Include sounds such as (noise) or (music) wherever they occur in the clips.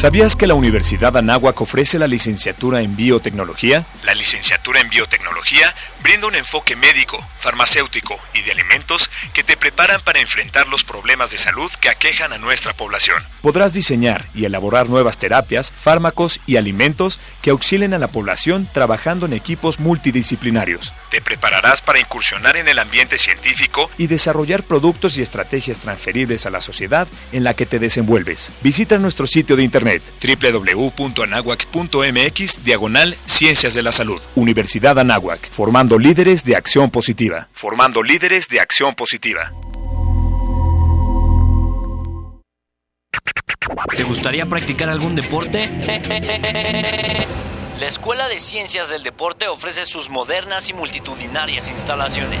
¿Sabías que la Universidad Anáhuac ofrece la licenciatura en biotecnología? La licenciatura en biotecnología brinda un enfoque médico, farmacéutico y de alimentos que te preparan para enfrentar los problemas de salud que aquejan a nuestra población. Podrás diseñar y elaborar nuevas terapias, fármacos y alimentos que auxilien a la población trabajando en equipos multidisciplinarios. Te prepararás para incursionar en el ambiente científico y desarrollar productos y estrategias transferibles a la sociedad en la que te desenvuelves. Visita nuestro sitio de internet www.anahuac.mx diagonal Ciencias de la Salud. Universidad Anáhuac, formando líderes de acción positiva. Formando líderes de acción positiva. ¿Te gustaría practicar algún deporte? La Escuela de Ciencias del Deporte ofrece sus modernas y multitudinarias instalaciones.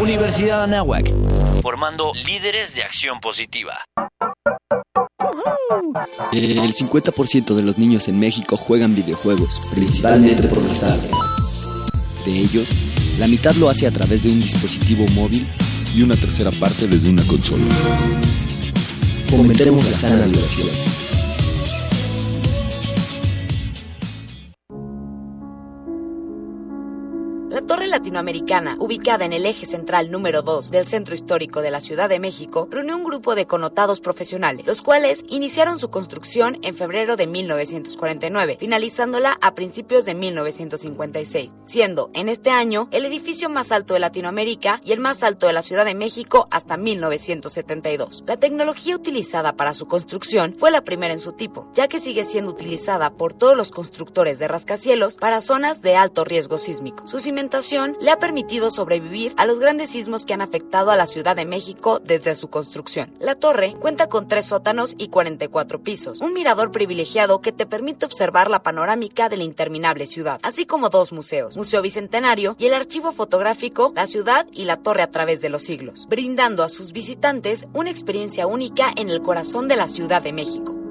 Universidad Anáhuac, formando líderes de acción positiva. El 50% de los niños en México juegan videojuegos, principalmente por los tablets. De ellos, la mitad lo hace a través de un dispositivo móvil y una tercera parte desde una consola. Fomentemos la sana. La Torre Latinoamericana, ubicada en el eje central número 2 del Centro Histórico de la Ciudad de México, reunió un grupo de connotados profesionales, los cuales iniciaron su construcción en febrero de 1949, finalizándola a principios de 1956, siendo en este año el edificio más alto de Latinoamérica y el más alto de la Ciudad de México hasta 1972. La tecnología utilizada para su construcción fue la primera en su tipo, ya que sigue siendo utilizada por todos los constructores de rascacielos para zonas de alto riesgo sísmico. Le ha permitido sobrevivir a los grandes sismos que han afectado a la Ciudad de México desde su construcción. La torre cuenta con tres sótanos y 44 pisos, un mirador privilegiado que te permite observar la panorámica de la interminable ciudad, así como dos museos, Museo Bicentenario y el archivo fotográfico La ciudad y la torre a través de los siglos, brindando a sus visitantes una experiencia única en el corazón de la Ciudad de México.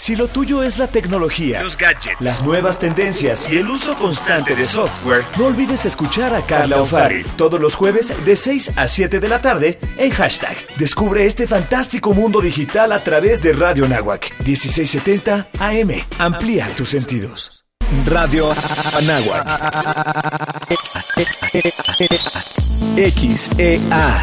Si lo tuyo es la tecnología, los gadgets, las nuevas tendencias y el uso constante de software, no olvides escuchar a Carla O'Farrill todos los jueves de 6 a 7 de la tarde en hashtag. Descubre este fantástico mundo digital a través de Radio Nahuac 1670 AM. Amplía tus sentidos. Radio Anáhuac. XEA.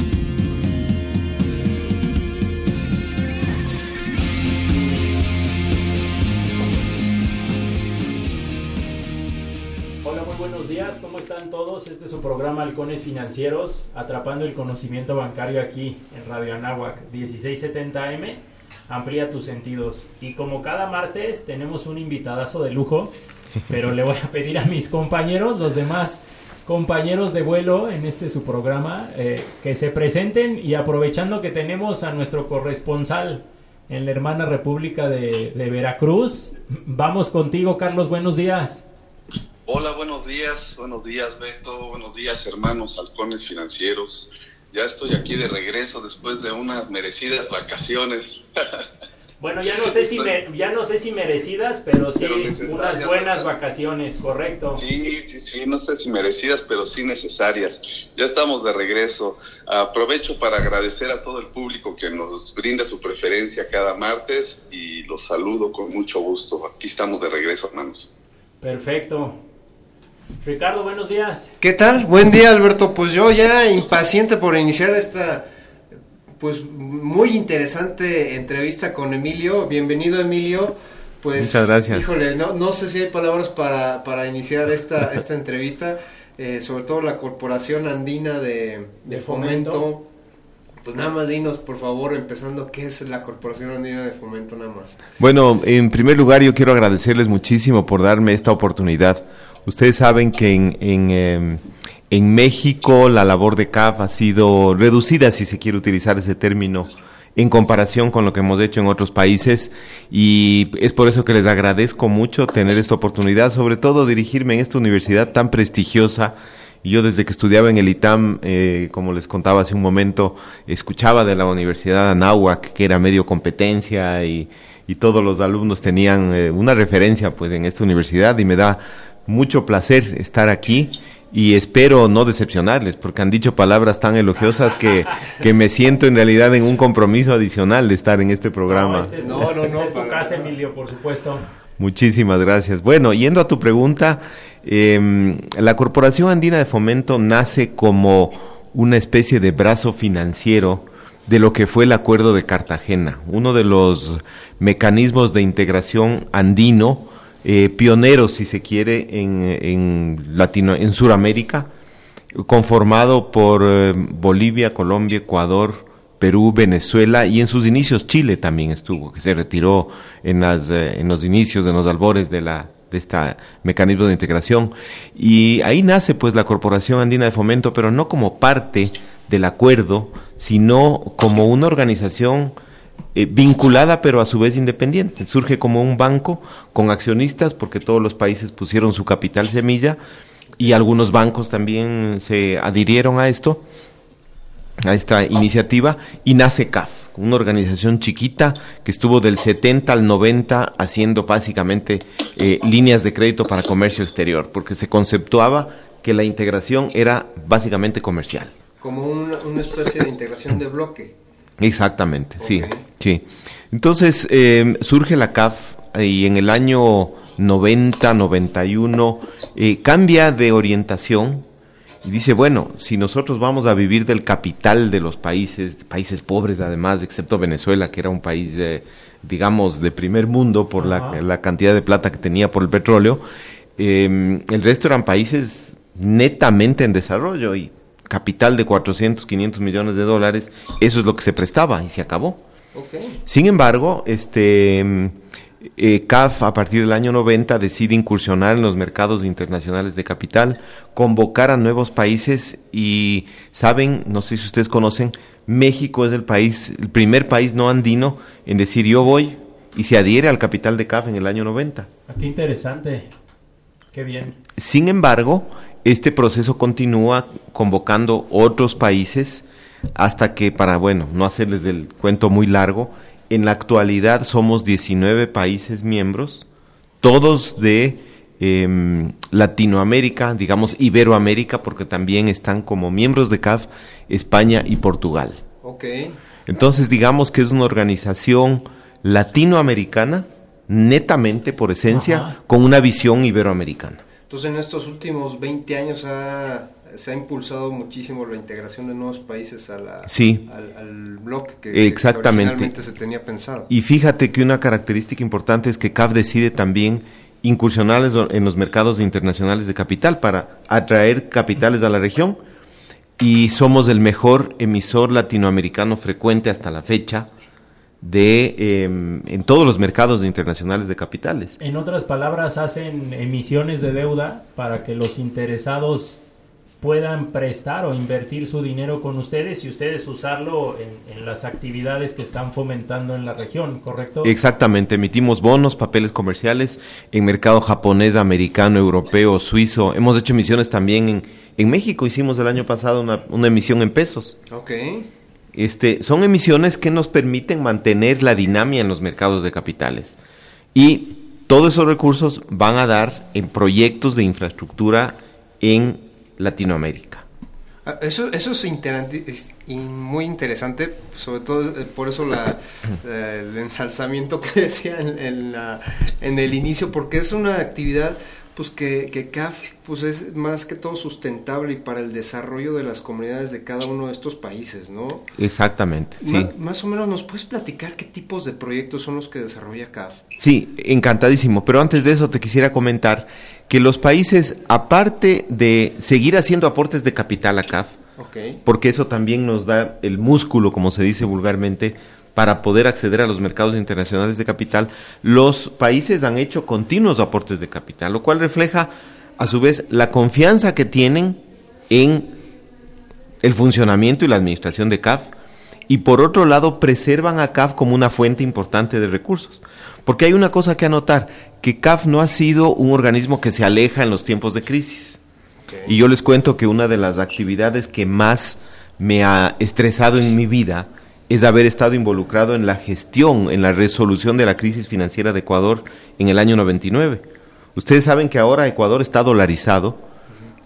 Este es su programa Halcones Financieros, atrapando el conocimiento bancario aquí en Radio Anáhuac 1670M. Amplía tus sentidos. Y como cada martes tenemos un invitadazo de lujo, pero le voy a pedir a mis compañeros, los demás compañeros de vuelo en este su programa, eh, que se presenten y aprovechando que tenemos a nuestro corresponsal en la hermana República de, de Veracruz, vamos contigo Carlos, buenos días. Hola, buenos días, buenos días Beto, buenos días hermanos halcones financieros. Ya estoy aquí de regreso después de unas merecidas vacaciones. (laughs) Bueno, ya no sé si ya no sé si merecidas, pero sí unas buenas vacaciones, correcto. Sí, sí, sí, no sé si merecidas, pero sí necesarias. Ya estamos de regreso. Aprovecho para agradecer a todo el público que nos brinda su preferencia cada martes y los saludo con mucho gusto. Aquí estamos de regreso, hermanos. Perfecto. Ricardo, buenos días. ¿Qué tal? Buen día, Alberto. Pues yo ya impaciente por iniciar esta pues muy interesante entrevista con Emilio. Bienvenido, Emilio. Pues, Muchas gracias. Híjole, no, no sé si hay palabras para, para iniciar esta, (laughs) esta entrevista. Eh, sobre todo la Corporación Andina de, de, fomento. Pues nada más dinos, por favor, empezando, ¿qué es la Corporación Andina de Fomento nada más? Bueno, en primer lugar yo quiero agradecerles muchísimo por darme esta oportunidad. Ustedes saben que en, en, eh, en México la labor de CAF ha sido reducida, si se quiere utilizar ese término, en comparación con lo que hemos hecho en otros países y es por eso que les agradezco mucho tener esta oportunidad, sobre todo dirigirme en esta universidad tan prestigiosa. Yo desde que estudiaba en el ITAM, eh, como les contaba hace un momento, escuchaba de la Universidad de Anáhuac, que era medio competencia y, y todos los alumnos tenían eh, una referencia pues en esta universidad y me da mucho placer estar aquí y espero no decepcionarles, porque han dicho palabras tan elogiosas que, que me siento en realidad en un compromiso adicional de estar en este programa. No, este es, no, no, este es tu casa, Emilio, por supuesto. Muchísimas gracias. Bueno, yendo a tu pregunta, eh, la Corporación Andina de Fomento nace como una especie de brazo financiero de lo que fue el Acuerdo de Cartagena, uno de los mecanismos de integración andino eh, pioneros, si se quiere, en, en, Latino, en Sudamérica, conformado por eh, Bolivia, Colombia, Ecuador, Perú, Venezuela y en sus inicios Chile también estuvo, que se retiró en, las, eh, en los inicios, en los albores de la de este mecanismo de integración. Y ahí nace pues la Corporación Andina de Fomento, pero no como parte del acuerdo, sino como una organización eh, vinculada pero a su vez independiente. Surge como un banco con accionistas porque todos los países pusieron su capital semilla y algunos bancos también se adhirieron a esto, a esta iniciativa, y nace CAF, una organización chiquita que estuvo del 70 al 90 haciendo básicamente eh, líneas de crédito para comercio exterior, porque se conceptuaba que la integración era básicamente comercial. Como una, una especie de integración de bloque. Exactamente, okay. sí, sí. Entonces eh, surge la CAF y en el año 90, 91 eh, cambia de orientación y dice, bueno, si nosotros vamos a vivir del capital de los países, países pobres además, excepto Venezuela, que era un país, digamos, de primer mundo por la, la, cantidad de plata que tenía por el petróleo, eh, el resto eran países netamente en desarrollo y capital de 400, 500 millones de dólares, eso es lo que se prestaba y se acabó. Okay. Sin embargo, este eh, CAF a partir del año 90 decide incursionar en los mercados internacionales de capital, convocar a nuevos países y saben, no sé si ustedes conocen, México es el país, el primer país no andino en decir yo voy y se adhiere al capital de CAF en el año 90. Qué interesante. Qué bien. Sin embargo, este proceso continúa convocando otros países hasta que, para, bueno, no hacerles el cuento muy largo, en la actualidad somos 19 países miembros, todos de eh, Latinoamérica, digamos Iberoamérica, porque también están como miembros de CAF España y Portugal. Entonces, digamos que es una organización latinoamericana, netamente por esencia, Ajá. con una visión iberoamericana. Entonces, en estos últimos 20 años ha, se ha impulsado muchísimo la integración de nuevos países a la, sí. al, al, bloque que, Exactamente. que originalmente se tenía pensado. Y fíjate que una característica importante es que CAF decide también incursionar en los mercados internacionales de capital para atraer capitales a la región y somos el mejor emisor latinoamericano frecuente hasta la fecha de eh, en todos los mercados internacionales de capitales. En otras palabras, hacen emisiones de deuda para que los interesados puedan prestar o invertir su dinero con ustedes y ustedes usarlo en, en, las actividades que están fomentando en la región, ¿correcto? Exactamente, emitimos bonos, papeles comerciales en mercado japonés, americano, europeo, suizo. Hemos hecho emisiones también en, en México, hicimos el año pasado una, una emisión en pesos. Ok. Este, son emisiones que nos permiten mantener la dinámica en los mercados de capitales. Y todos esos recursos van a dar en proyectos de infraestructura en Latinoamérica. Eso, eso es, inter muy interesante, sobre todo eh, por eso la, (coughs) el ensalzamiento que (laughs) decía en, en, la, en, el inicio, porque es una actividad pues que, que CAF pues es más que todo sustentable y para el desarrollo de las comunidades de cada uno de estos países, ¿no? Exactamente, sí. más o menos, ¿nos puedes platicar qué tipos de proyectos son los que desarrolla CAF? Sí, encantadísimo, pero antes de eso te quisiera comentar que los países, aparte de seguir haciendo aportes de capital a CAF, porque eso también nos da el músculo, como se dice vulgarmente, para poder acceder a los mercados internacionales de capital, los países han hecho continuos aportes de capital, lo cual refleja a su vez la confianza que tienen en el funcionamiento y la administración de CAF y por otro lado preservan a CAF como una fuente importante de recursos. Porque hay una cosa que anotar, que CAF no ha sido un organismo que se aleja en los tiempos de crisis. Y yo les cuento que una de las actividades que más me ha estresado en mi vida es haber estado involucrado en la gestión, en la resolución de la crisis financiera de Ecuador en el año 99. Ustedes saben que ahora Ecuador está dolarizado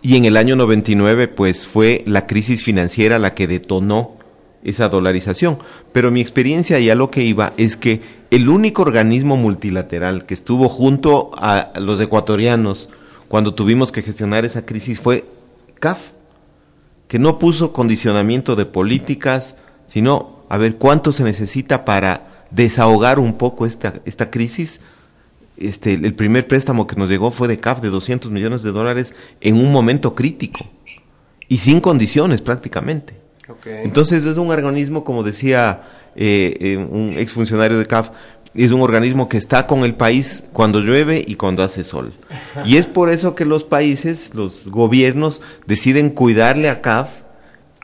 y en el año 99 pues fue la crisis financiera la que detonó esa dolarización. Pero mi experiencia y a lo que iba es que el único organismo multilateral que estuvo junto a los ecuatorianos cuando tuvimos que gestionar esa crisis fue CAF, que no puso condicionamiento de políticas, sino a ver cuánto se necesita para desahogar un poco esta, esta crisis. Este, el primer préstamo que nos llegó fue de CAF de 200 millones de dólares en un momento crítico y sin condiciones prácticamente. Entonces es un organismo, como decía eh, eh, un exfuncionario de CAF, es un organismo que está con el país cuando llueve y cuando hace sol. (laughs) Y es por eso que los países, los gobiernos, deciden cuidarle a CAF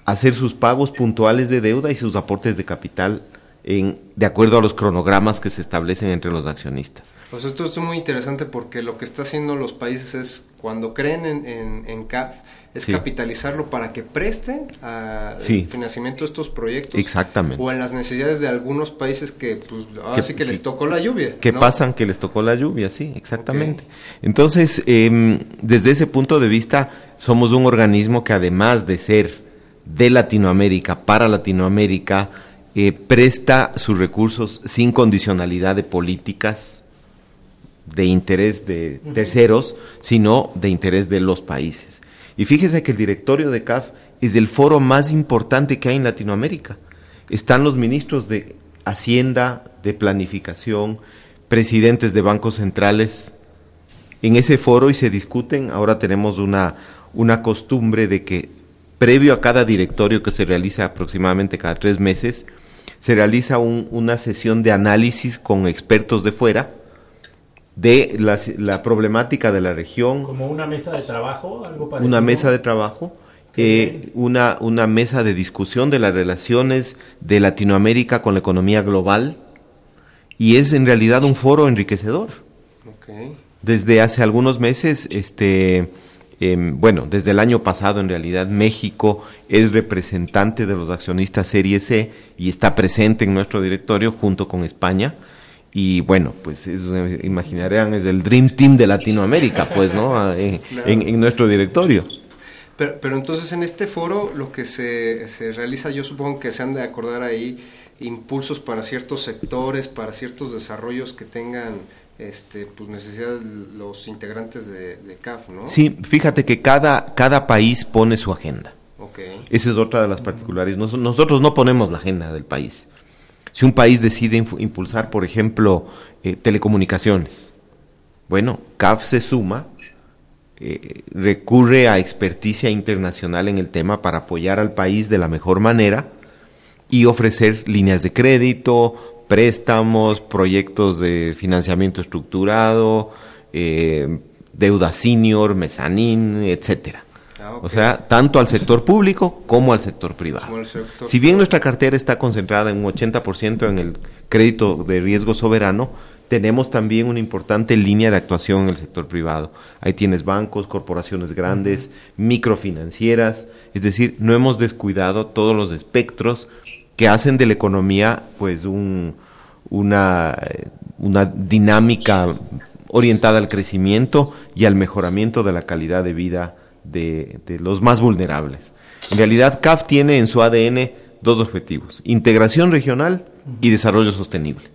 hacer sus pagos puntuales de deuda y sus aportes de capital en, de acuerdo a los cronogramas que se establecen entre los accionistas. Pues esto es muy interesante porque lo que está haciendo los países es, cuando creen en, en, CAF, es capitalizarlo para que presten a financiamiento de estos proyectos. Exactamente. O en las necesidades de algunos países que, pues, ahora sí que, les tocó la lluvia. Que pasan que les tocó la lluvia, sí, exactamente. Entonces, em, desde ese punto de vista, somos un organismo que además de ser de Latinoamérica para Latinoamérica eh, presta sus recursos sin condicionalidad de políticas de interés de terceros, sino de interés de los países. Y fíjese que el directorio de CAF es el foro más importante que hay en Latinoamérica. Están los ministros de Hacienda, de Planificación, presidentes de bancos centrales en ese foro y se discuten. Ahora tenemos una, una costumbre de que previo a cada directorio que se realiza aproximadamente cada tres meses, se realiza una sesión de análisis con expertos de fuera de la, problemática de la región. Como una mesa de trabajo, algo parecido. Una mesa de trabajo, eh, una, una mesa de discusión de las relaciones de Latinoamérica con la economía global y es en realidad un foro enriquecedor. Desde hace algunos meses, este Em, bueno, desde el año pasado en realidad México es representante de los accionistas Serie C y está presente en nuestro directorio junto con España. Y bueno, pues es, imaginarán, es el Dream Team de Latinoamérica, pues, ¿no? (laughs) Ah, en, nuestro directorio. Pero, pero, entonces en este foro lo que se, se realiza, yo supongo que se han de acordar ahí impulsos para ciertos sectores, para ciertos desarrollos que tengan este, pues necesidad los integrantes de, CAF, ¿no? Sí, fíjate que cada, cada país pone su agenda. Okay. Esa es otra de las particularidades. nosotros no ponemos la agenda del país. Si un país decide impulsar, por ejemplo, eh, telecomunicaciones, bueno, CAF se suma, eh, recurre a experticia internacional en el tema para apoyar al país de la mejor manera y ofrecer líneas de crédito, préstamos, proyectos de financiamiento estructurado, eh, deuda senior, mezanín, etcétera. Ah, o sea, tanto al sector público como al sector privado. si bien nuestra cartera está concentrada en un 80% en el crédito de riesgo soberano, tenemos también una importante línea de actuación en el sector privado. Ahí tienes bancos, corporaciones grandes, microfinancieras, es decir, no hemos descuidado todos los espectros que hacen de la economía pues un, una, una dinámica orientada al crecimiento y al mejoramiento de la calidad de vida de, los más vulnerables. En realidad, CAF tiene en su ADN dos objetivos, integración regional y desarrollo sostenible.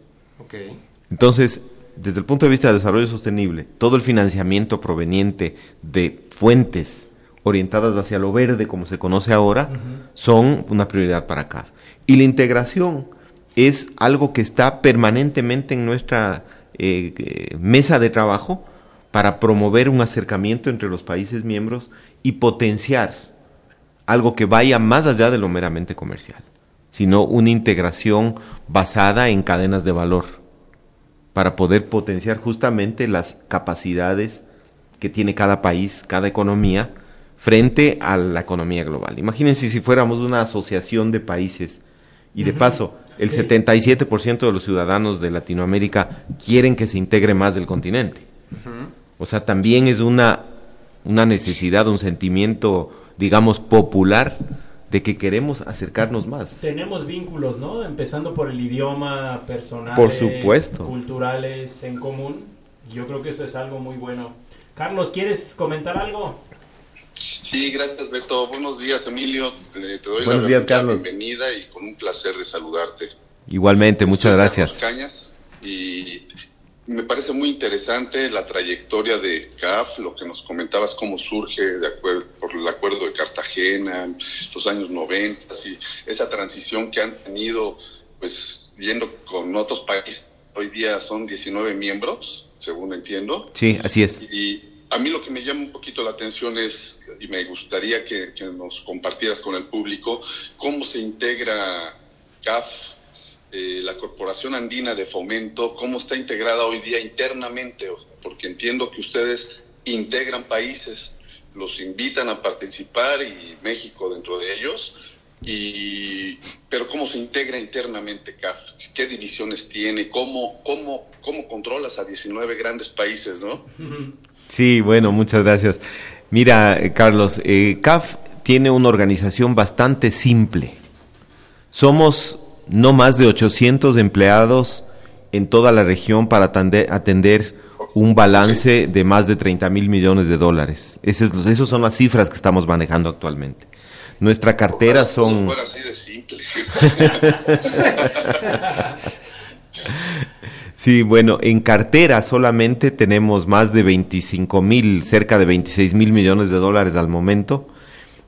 Entonces, desde el punto de vista de desarrollo sostenible, todo el financiamiento proveniente de fuentes orientadas hacia lo verde, como se conoce ahora, son una prioridad para CAF. Y la integración es algo que está permanentemente en nuestra eh, eh, mesa de trabajo para promover un acercamiento entre los países miembros y potenciar algo que vaya más allá de lo meramente comercial, sino una integración basada en cadenas de valor para poder potenciar justamente las capacidades que tiene cada país, cada economía, frente a la economía global. Imagínense si fuéramos una asociación de países y de paso el 77% de los ciudadanos de Latinoamérica quieren que se integre más del continente. O sea, también es una, una necesidad, un sentimiento, digamos, popular de que queremos acercarnos más. Tenemos vínculos, ¿no? Empezando por el idioma, personal, por supuesto. culturales en común. Yo creo que eso es algo muy bueno. Carlos, ¿quieres comentar algo? Sí, gracias Beto. Buenos días Emilio. Te, doy Buenos la, días, Carlos. bienvenida y con un placer de saludarte. Igualmente, muchas gracias. Cañas y me parece muy interesante la trayectoria de CAF, lo que nos comentabas, cómo surge de acuerdo, por el acuerdo de Cartagena, los años 90 y esa transición que han tenido, pues yendo con otros países. Hoy día son 19 miembros, según entiendo. Sí, así es. Y a mí lo que me llama un poquito la atención es, y me gustaría que, nos compartieras con el público, cómo se integra CAF, eh, la Corporación Andina de Fomento, cómo está integrada hoy día internamente, porque entiendo que ustedes integran países, los invitan a participar y México dentro de ellos, y, pero cómo se integra internamente CAF, qué divisiones tiene, cómo, cómo, cómo controlas a 19 grandes países, ¿no? Sí, bueno, muchas gracias. Mira, Carlos, eh, CAF tiene una organización bastante simple. Somos no más de 800 empleados en toda la región para atender, un balance de más de 30 mil millones de dólares. Esas, esas son las cifras que estamos manejando actualmente. Nuestra cartera son... Así de simple. (laughs) (laughs) Sí, bueno, en cartera solamente tenemos más de 25 mil, cerca de 26 mil millones de dólares al momento.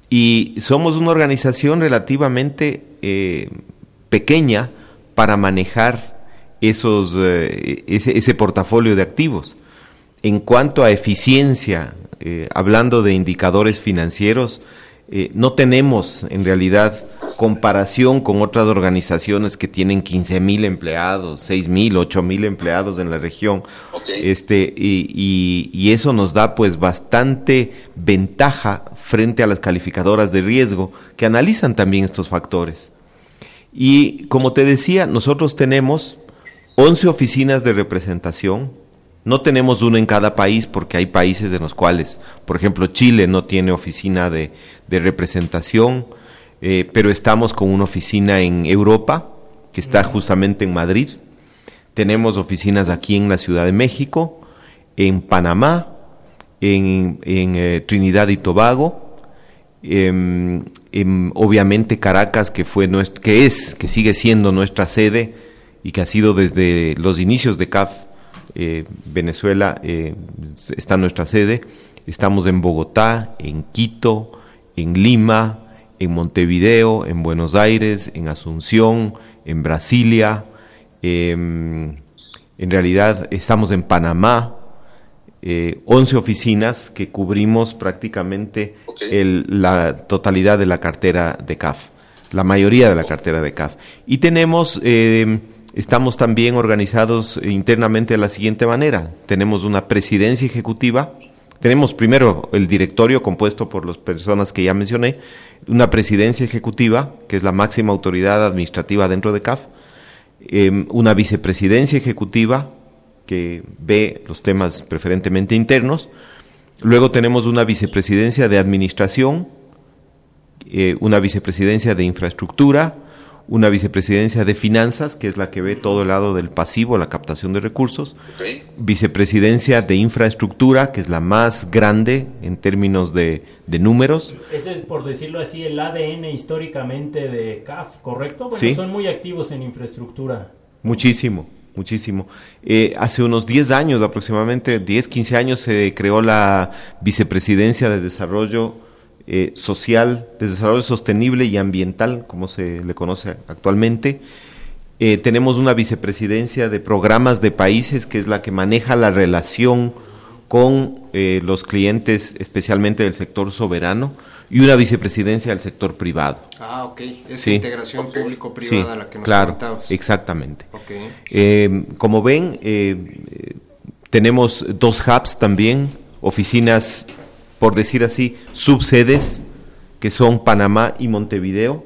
Y somos una organización relativamente eh, pequeña para manejar esos, eh, ese, portafolio de activos. En cuanto a eficiencia, eh, hablando de indicadores financieros, no tenemos en realidad comparación con otras organizaciones que tienen 15 mil empleados, 6 mil, 8 mil empleados en la región. Este, y, y, eso nos da pues bastante ventaja frente a las calificadoras de riesgo que analizan también estos factores. Y como te decía, nosotros tenemos 11 oficinas de representación. No tenemos uno en cada país porque hay países en los cuales, por ejemplo, Chile no tiene oficina de, de representación. Eh, pero estamos con una oficina en Europa, que está justamente en Madrid. Tenemos oficinas aquí en la Ciudad de México, en Panamá, en, eh, Trinidad y Tobago, em, em, obviamente Caracas, que, fue que es, que sigue siendo nuestra sede y que ha sido desde los inicios de CAF, eh, Venezuela, está nuestra sede. Estamos en Bogotá, en Quito, en Lima, en Montevideo, en Buenos Aires, en Asunción, en Brasilia. Em, en realidad estamos en Panamá, 11 eh, oficinas que cubrimos prácticamente la totalidad de la cartera de CAF, la mayoría de la cartera de CAF. Y tenemos, em, estamos también organizados internamente de la siguiente manera. Tenemos una presidencia ejecutiva, tenemos primero el directorio compuesto por las personas que ya mencioné, una presidencia ejecutiva, que es la máxima autoridad administrativa dentro de CAF, em, una vicepresidencia ejecutiva, que ve los temas preferentemente internos, luego tenemos una vicepresidencia de administración, eh, una vicepresidencia de infraestructura, una vicepresidencia de finanzas, que es la que ve todo el lado del pasivo, la captación de recursos, vicepresidencia de infraestructura, que es la más grande en términos de, números. Ese es, por decirlo así, el ADN históricamente de CAF, ¿correcto? Porque son muy activos en infraestructura. Muchísimo, muchísimo. Eh, hace unos 10 años, aproximadamente 10, 15 años, se creó la Vicepresidencia de Desarrollo eh, Social, de Desarrollo Sostenible y Ambiental, como se le conoce actualmente. Eh, tenemos una vicepresidencia de programas de países, que es la que maneja la relación con los clientes, especialmente del sector soberano y una vicepresidencia del sector privado. Ah, ok. Esa integración público-privada la que nos claro, exactamente. Eh, como ven, eh, tenemos dos hubs también, oficinas, por decir así, subsedes, que son Panamá y Montevideo.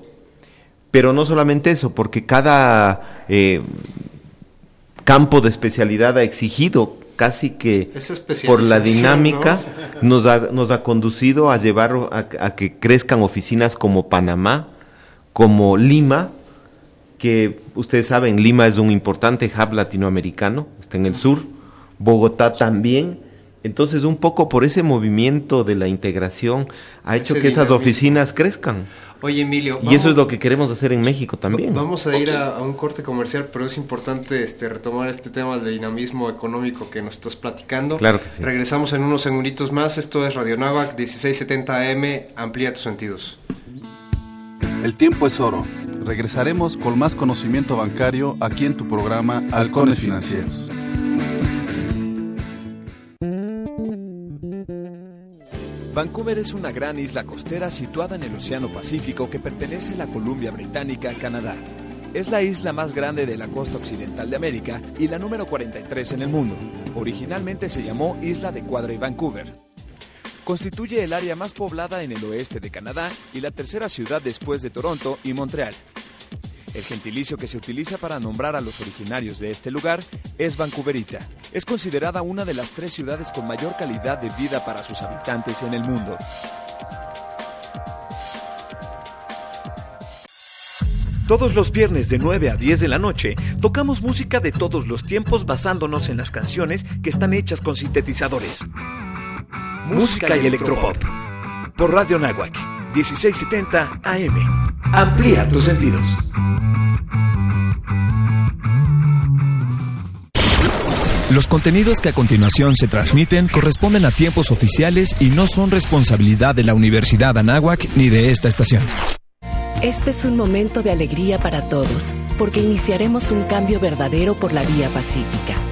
Pero no solamente eso, porque cada eh, campo de especialidad ha exigido casi que por la dinámica nos, ha, nos ha conducido a llevar a, que crezcan oficinas como Panamá, como Lima, que ustedes saben, Lima es un importante hub latinoamericano, está en el sur, Bogotá también. Entonces, un poco por ese movimiento de la integración ha hecho que esas oficinas crezcan. Oye, Emilio. Y eso es lo que queremos hacer en México también. Vamos a ir a, un corte comercial, pero es importante este, retomar este tema del dinamismo económico que nos estás platicando. Claro que sí. Regresamos en unos segunditos más. Esto es Radio Navac 1670 AM. Amplía tus sentidos. El tiempo es oro. Regresaremos con más conocimiento bancario aquí en tu programa Halcones Financieros. Vancouver es una gran isla costera situada en el Océano Pacífico que pertenece a la Columbia Británica, Canadá. Es la isla más grande de la costa occidental de América y la número 43 en el mundo. Originalmente se llamó Isla de Cuadra y Vancouver. Constituye el área más poblada en el oeste de Canadá y la tercera ciudad después de Toronto y Montreal. El gentilicio que se utiliza para nombrar a los originarios de este lugar es Vancouverita. Es considerada una de las tres ciudades con mayor calidad de vida para sus habitantes en el mundo. Todos los viernes de 9 a 10 de la noche tocamos música de todos los tiempos basándonos en las canciones que están hechas con sintetizadores. Música y electropop. Por Radio Nahuac, 1670 AM. Amplía tus sentidos. Los contenidos que a continuación se transmiten corresponden a tiempos oficiales y no son responsabilidad de la Universidad Anáhuac ni de esta estación. Este es un momento de alegría para todos, porque iniciaremos un cambio verdadero por la vía pacífica.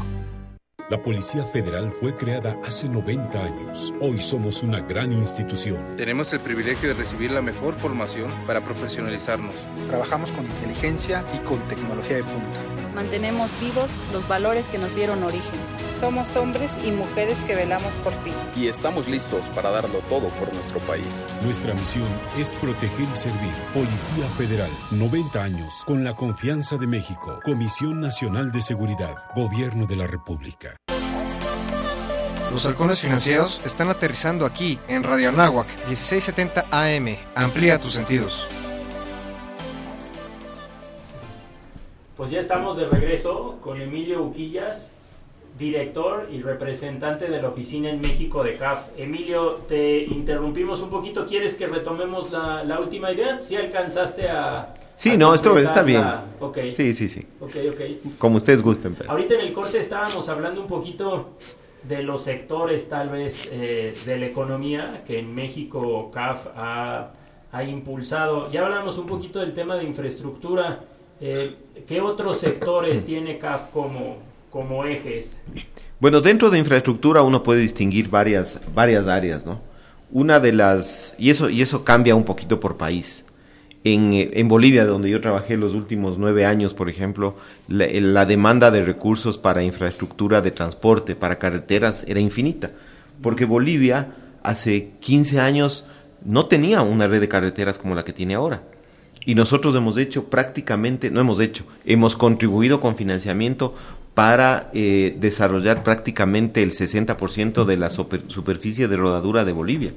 La Policía Federal fue creada hace 90 años. Hoy somos una gran institución. Tenemos el privilegio de recibir la mejor formación para profesionalizarnos. Trabajamos con inteligencia y con tecnología de punta. Mantenemos vivos los valores que nos dieron origen somos hombres y mujeres que velamos por ti. Y estamos listos para darlo todo por nuestro país. Nuestra misión es proteger y servir. Policía Federal, 90 años, con la confianza de México. Comisión Nacional de Seguridad, Gobierno de la República. Los halcones financieros están aterrizando aquí en Radio Anáhuac 1670 AM. Amplía tus sentidos. Pues ya estamos de regreso con Emilio Uquillas, director y representante de la oficina en México de CAF. Emilio, te interrumpimos un poquito. ¿Quieres que retomemos la, la última idea? Si alcanzaste a... Sí, no, esto está bien. Okay. Sí, sí, sí. Okay, okay. Como ustedes gusten. Ahorita en el corte estábamos hablando un poquito de los sectores tal vez eh, de la economía que en México CAF ha, ha, impulsado. Ya hablamos un poquito del tema de infraestructura. Eh, ¿Qué otros sectores tiene CAF como, como ejes? Bueno, dentro de infraestructura uno puede distinguir varias, varias áreas, ¿no? Una de las, y eso, y eso cambia un poquito por país. En, en Bolivia, donde yo trabajé los últimos nueve años, por ejemplo, la, la, demanda de recursos para infraestructura de transporte, para carreteras, era infinita. Porque Bolivia hace 15 años no tenía una red de carreteras como la que tiene ahora. Y nosotros hemos hecho prácticamente, no hemos hecho, hemos contribuido con financiamiento para eh, desarrollar prácticamente el 60% de la superficie de rodadura de Bolivia.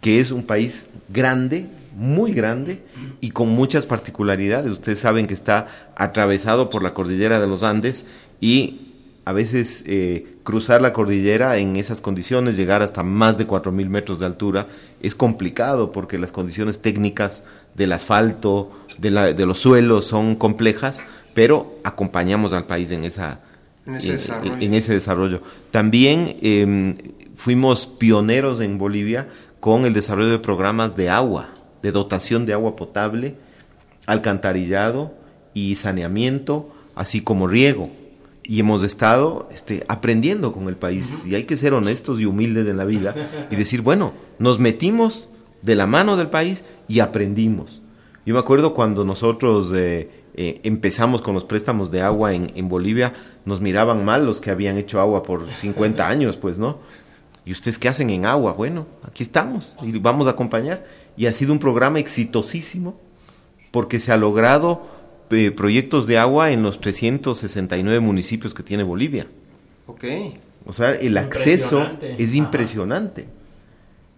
que es un país grande, muy grande y con muchas particularidades. Ustedes saben que está atravesado por la cordillera de los Andes y a veces eh, cruzar la cordillera en esas condiciones, llegar hasta más de 4.000 metros de altura, es complicado porque las condiciones técnicas del asfalto, de, la, de los suelos son complejas, pero acompañamos al país en, esa, en, ese, eh, desarrollo. en ese desarrollo. También eh, fuimos pioneros en Bolivia con el desarrollo de programas de agua, de dotación de agua potable, alcantarillado y saneamiento, así como riego y hemos estado este, aprendiendo con el país. Y hay que ser honestos y humildes en la vida y decir, bueno, nos metimos de la mano del país y aprendimos. Yo me acuerdo cuando nosotros eh, eh, empezamos con los préstamos de agua en, en, Bolivia, nos miraban mal los que habían hecho agua por 50 (laughs) años, pues, ¿no? ¿Y ustedes qué hacen en agua? Bueno, aquí estamos y vamos a acompañar. Y ha sido un programa exitosísimo porque se ha logrado eh, proyectos de agua en los 369 municipios que tiene Bolivia. Ok. O sea, el acceso es impresionante.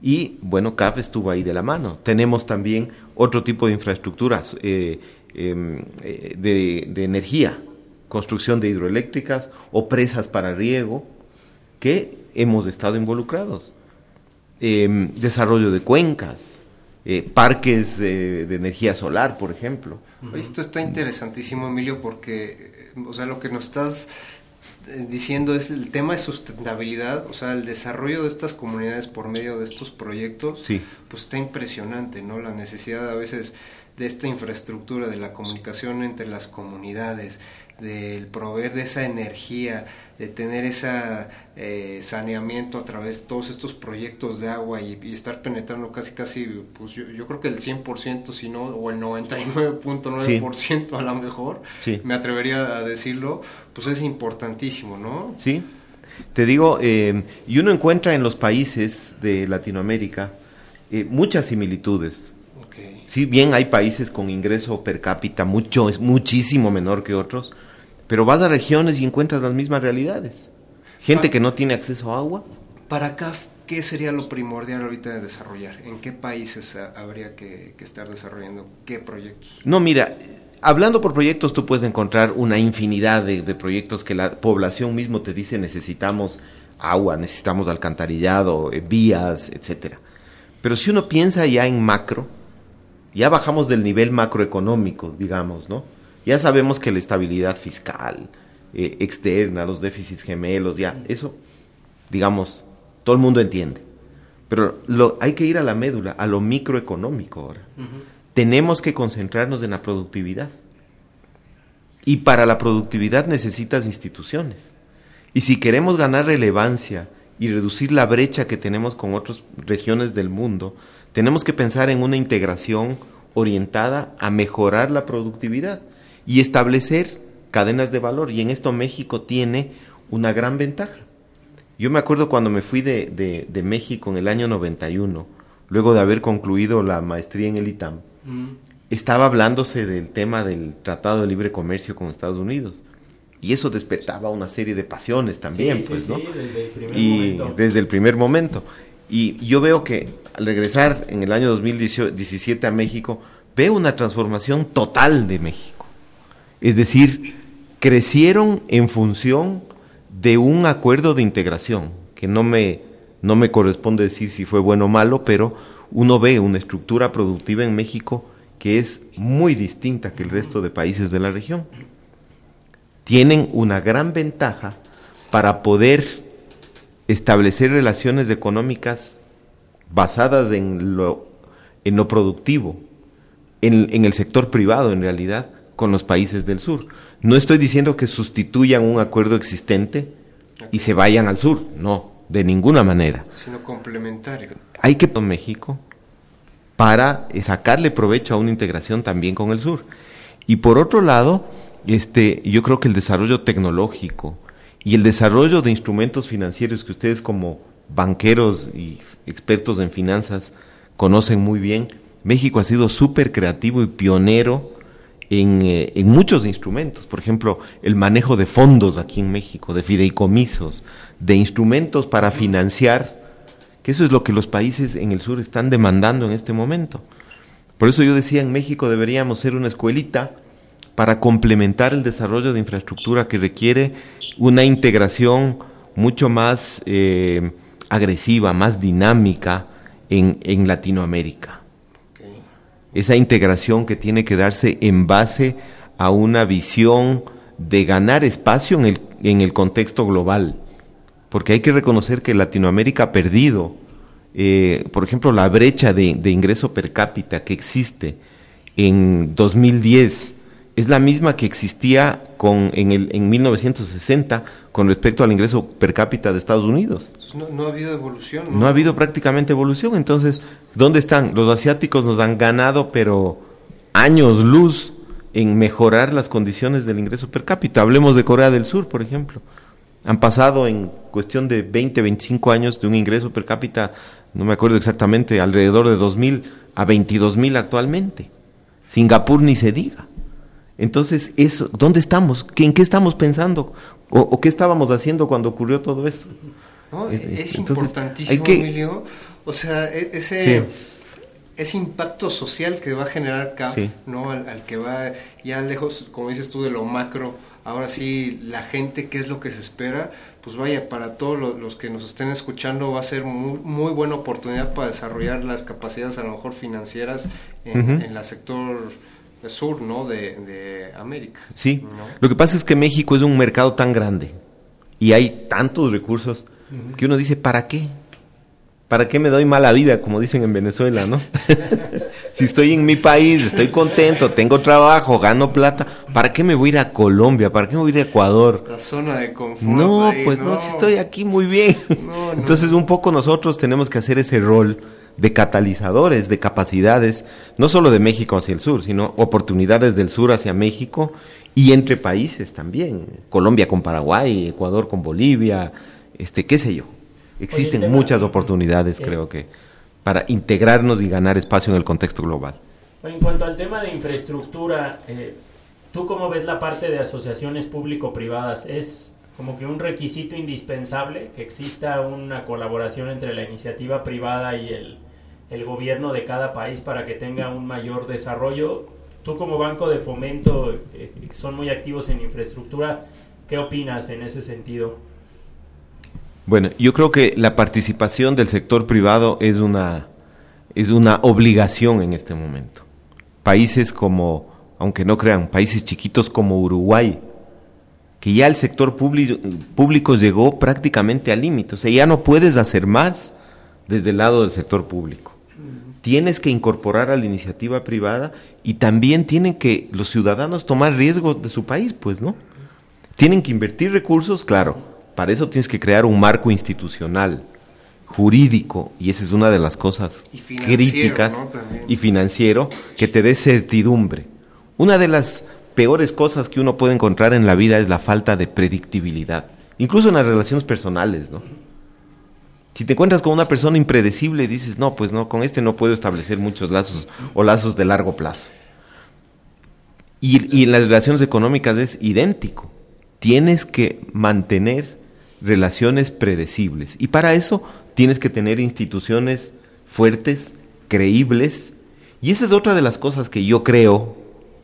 Y bueno, CAF estuvo ahí de la mano. Tenemos también otro tipo de infraestructuras eh, eh, de, energía, construcción de hidroeléctricas o presas para riego, que hemos estado involucrados. Em, desarrollo de cuencas, eh, parques de energía solar, por ejemplo. Esto está interesantísimo, Emilio, porque, o sea, lo que nos estás diciendo es el tema de sustentabilidad, o sea, el desarrollo de estas comunidades por medio de estos proyectos, sí. pues está impresionante, ¿no? La necesidad a veces de esta infraestructura, de la comunicación entre las comunidades, del proveer de esa energía, de tener ese eh, saneamiento a través de todos estos proyectos de agua y, y estar penetrando casi, casi, pues yo, yo, creo que el 100%, si no, o el 99.9% sí. a lo mejor, sí. me atrevería a decirlo, pues es importantísimo, ¿no? Sí, te digo, eh, y uno encuentra en los países de Latinoamérica eh, muchas similitudes. Okay. Sí, bien hay países con ingreso per cápita mucho, es muchísimo menor que otros, pero vas a regiones y encuentras las mismas realidades. Gente que no tiene acceso a agua. Para CAF, ¿qué sería lo primordial ahorita de desarrollar? ¿En qué países habría que, que estar desarrollando qué proyectos? No, mira, hablando por proyectos tú puedes encontrar una infinidad de, de proyectos que la población mismo te dice necesitamos agua, necesitamos alcantarillado, eh, vías, etcétera. Pero si uno piensa ya en macro, ya bajamos del nivel macroeconómico, digamos, ¿no? Ya sabemos que la estabilidad fiscal, eh, externa, los déficits gemelos, ya, eso, digamos, todo el mundo entiende. Pero lo, hay que ir a la médula, a lo microeconómico ahora. Uh -huh. Tenemos que concentrarnos en la productividad. Y para la productividad necesitas instituciones. Y si queremos ganar relevancia y reducir la brecha que tenemos con otras regiones del mundo, tenemos que pensar en una integración orientada a mejorar la productividad y establecer cadenas de valor. Y en esto México tiene una gran ventaja. Yo me acuerdo cuando me fui de, de, de México en el año 91, luego de haber concluido la maestría en el ITAM, mm. estaba hablándose del tema del Tratado de Libre Comercio con Estados Unidos. Y eso despertaba una serie de pasiones también, sí, pues, sí, ¿no? Sí, desde el primer y momento. desde el primer momento. Y yo veo que al regresar en el año 2017 a México, veo una transformación total de México. Es decir, crecieron en función de un acuerdo de integración, que no me, no me corresponde decir si fue bueno o malo, pero uno ve una estructura productiva en México que es muy distinta que el resto de países de la región. Tienen una gran ventaja para poder establecer relaciones económicas basadas en lo, en lo productivo, en, en el sector privado en realidad, con los países del sur. No estoy diciendo que sustituyan un acuerdo existente y se vayan al sur, no, de ninguna manera. Sino complementario. Hay que México para sacarle provecho a una integración también con el sur. Y por otro lado, este, yo creo que el desarrollo tecnológico y el desarrollo de instrumentos financieros que ustedes como banqueros y expertos en finanzas conocen muy bien, México ha sido súper creativo y pionero en, eh, en, muchos instrumentos, por ejemplo, el manejo de fondos aquí en México, de fideicomisos, de instrumentos para financiar que eso es lo que los países en el sur están demandando en este momento. Por eso yo decía, en México deberíamos ser una escuelita para complementar el desarrollo de infraestructura que requiere una integración mucho más eh, agresiva, más dinámica en, en Latinoamérica. Esa integración que tiene que darse en base a una visión de ganar espacio en el, en el contexto global. Porque hay que reconocer que Latinoamérica ha perdido, eh, por ejemplo, la brecha de, de ingreso per cápita que existe en 2010 es la misma que existía con, en, el, en 1960 con respecto al ingreso per cápita de Estados Unidos. No, no ha habido evolución. ¿no? ha habido prácticamente evolución. Entonces, ¿dónde están? Los asiáticos nos han ganado, pero años luz en mejorar las condiciones del ingreso per cápita. Hablemos de Corea del Sur, por ejemplo. Han pasado en cuestión de 20, 25 años de un ingreso per cápita, no me acuerdo exactamente, alrededor de 2.000 a 22.000 actualmente. Singapur ni se diga. Entonces, eso, ¿dónde estamos? ¿En qué estamos pensando? ¿O, qué estábamos haciendo cuando ocurrió todo eso? es importantísimo, Emilio. O sea, e, ese, ese impacto social que va a generar CAF, ¿no? Al, que va ya lejos, como dices tú, de lo macro. Ahora sí, la gente, ¿qué es lo que se espera? Pues vaya, para todos los, que nos estén escuchando va a ser muy, muy, buena oportunidad para desarrollar las capacidades a lo mejor financieras en, en la sector sur, ¿no? De, América. Sí, lo que pasa es que México es un mercado tan grande y hay tantos recursos que uno dice, ¿para qué? ¿Para qué me doy mala vida, como dicen en Venezuela, no? (laughs) si estoy en mi país, estoy contento, tengo trabajo, gano plata, ¿para qué me voy a ir a Colombia? ¿Para qué me voy a ir a Ecuador? La zona de confort. No, pues no. si estoy aquí muy bien. Entonces un poco nosotros tenemos que hacer ese rol de catalizadores, de capacidades, no solo de México hacia el sur, sino oportunidades del sur hacia México y entre países también, Colombia con Paraguay, Ecuador con Bolivia, este, qué sé yo. Existen muchas oportunidades, creo que, para integrarnos y ganar espacio en el contexto global. En cuanto al tema de infraestructura, eh, ¿tú cómo ves la parte de asociaciones público-privadas? ¿Es como que un requisito indispensable que exista una colaboración entre la iniciativa privada y el, el gobierno de cada país para que tenga un mayor desarrollo. Tú como banco de fomento, eh, son muy activos en infraestructura, ¿qué opinas en ese sentido? Bueno, yo creo que la participación del sector privado es una, es una obligación en este momento. Países como, aunque no crean, países chiquitos como Uruguay, que ya el sector público, público llegó prácticamente al límite, o sea, ya no puedes hacer más desde el lado del sector público tienes que incorporar a la iniciativa privada y también tienen que los ciudadanos tomar riesgos de su país, pues, ¿no? Tienen que invertir recursos, claro, para eso tienes que crear un marco institucional, jurídico, y esa es una de las cosas críticas, y financiero, que te dé certidumbre. Una de las peores cosas que uno puede encontrar en la vida es la falta de predictibilidad, incluso en las relaciones personales, ¿no? Si te encuentras con una persona impredecible, dices, no, pues no, con este no puedo establecer muchos lazos o lazos de largo plazo. Y, en las relaciones económicas es idéntico. Tienes que mantener relaciones predecibles. Y para eso tienes que tener instituciones fuertes, creíbles. Y esa es otra de las cosas que yo creo,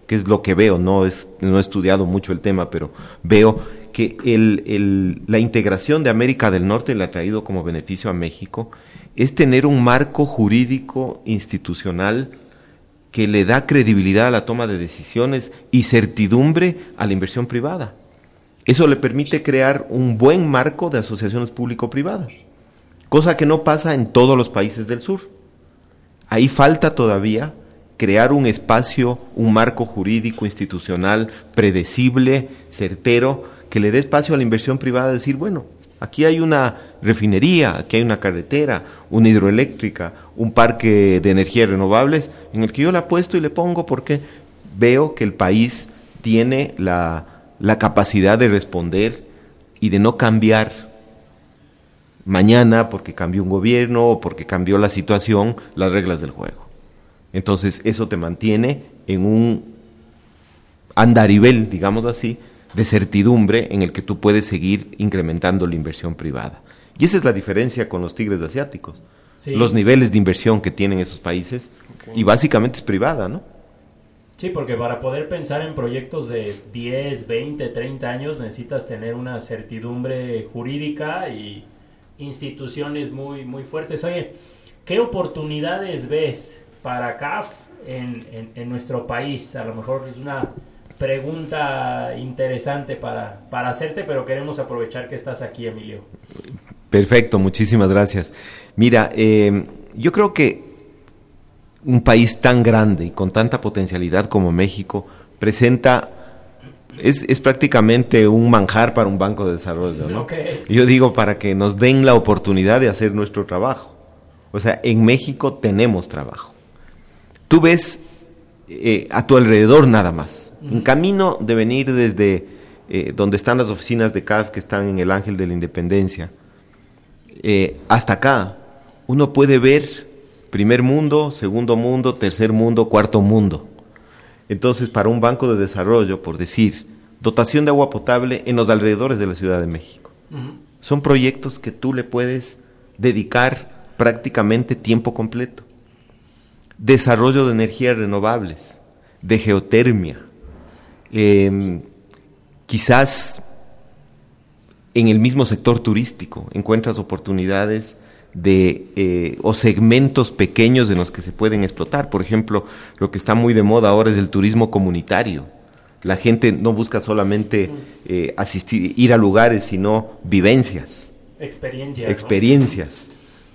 que es lo que veo, no, es, no he estudiado mucho el tema, pero veo que el, la integración de América del Norte le ha traído como beneficio a México es tener un marco jurídico institucional que le da credibilidad a la toma de decisiones y certidumbre a la inversión privada. Eso le permite crear un buen marco de asociaciones público-privadas, cosa que no pasa en todos los países del sur. Ahí falta todavía crear un espacio, un marco jurídico institucional predecible, certero, que le dé espacio a la inversión privada, decir, bueno, aquí hay una refinería, aquí hay una carretera, una hidroeléctrica, un parque de energías renovables, en el que yo la apuesto y le pongo porque veo que el país tiene la, la capacidad de responder y de no cambiar mañana porque cambió un gobierno o porque cambió la situación, las reglas del juego. Entonces eso te mantiene en un andarivel, digamos así, de certidumbre en el que tú puedes seguir incrementando la inversión privada. Y esa es la diferencia con los tigres asiáticos. Los niveles de inversión que tienen esos países y básicamente es privada, ¿no? Sí, porque para poder pensar en proyectos de 10, 20, 30 años necesitas tener una certidumbre jurídica y instituciones muy, muy fuertes. Oye, ¿qué oportunidades ves para CAF en, en, nuestro país? A lo mejor es una pregunta interesante para, para hacerte, pero queremos aprovechar que estás aquí, Emilio. Perfecto, muchísimas gracias. Mira, eh, yo creo que un país tan grande y con tanta potencialidad como México presenta es, es, prácticamente un manjar para un banco de desarrollo, ¿no? Yo digo para que nos den la oportunidad de hacer nuestro trabajo. O sea, en México tenemos trabajo. Tú ves eh, a tu alrededor nada más. En camino de venir desde eh, donde están las oficinas de CAF que están en el Ángel de la Independencia, eh, hasta acá, uno puede ver primer mundo, segundo mundo, tercer mundo, cuarto mundo. Entonces, para un banco de desarrollo, por decir, dotación de agua potable en los alrededores de la Ciudad de México. Son proyectos que tú le puedes dedicar prácticamente tiempo completo. Desarrollo de energías renovables, de geotermia. Em, quizás en el mismo sector turístico encuentras oportunidades de eh, o segmentos pequeños en los que se pueden explotar. Por ejemplo, lo que está muy de moda ahora es el turismo comunitario. La gente no busca solamente eh, asistir, ir a lugares, sino vivencias. Experiencias. Experiencias.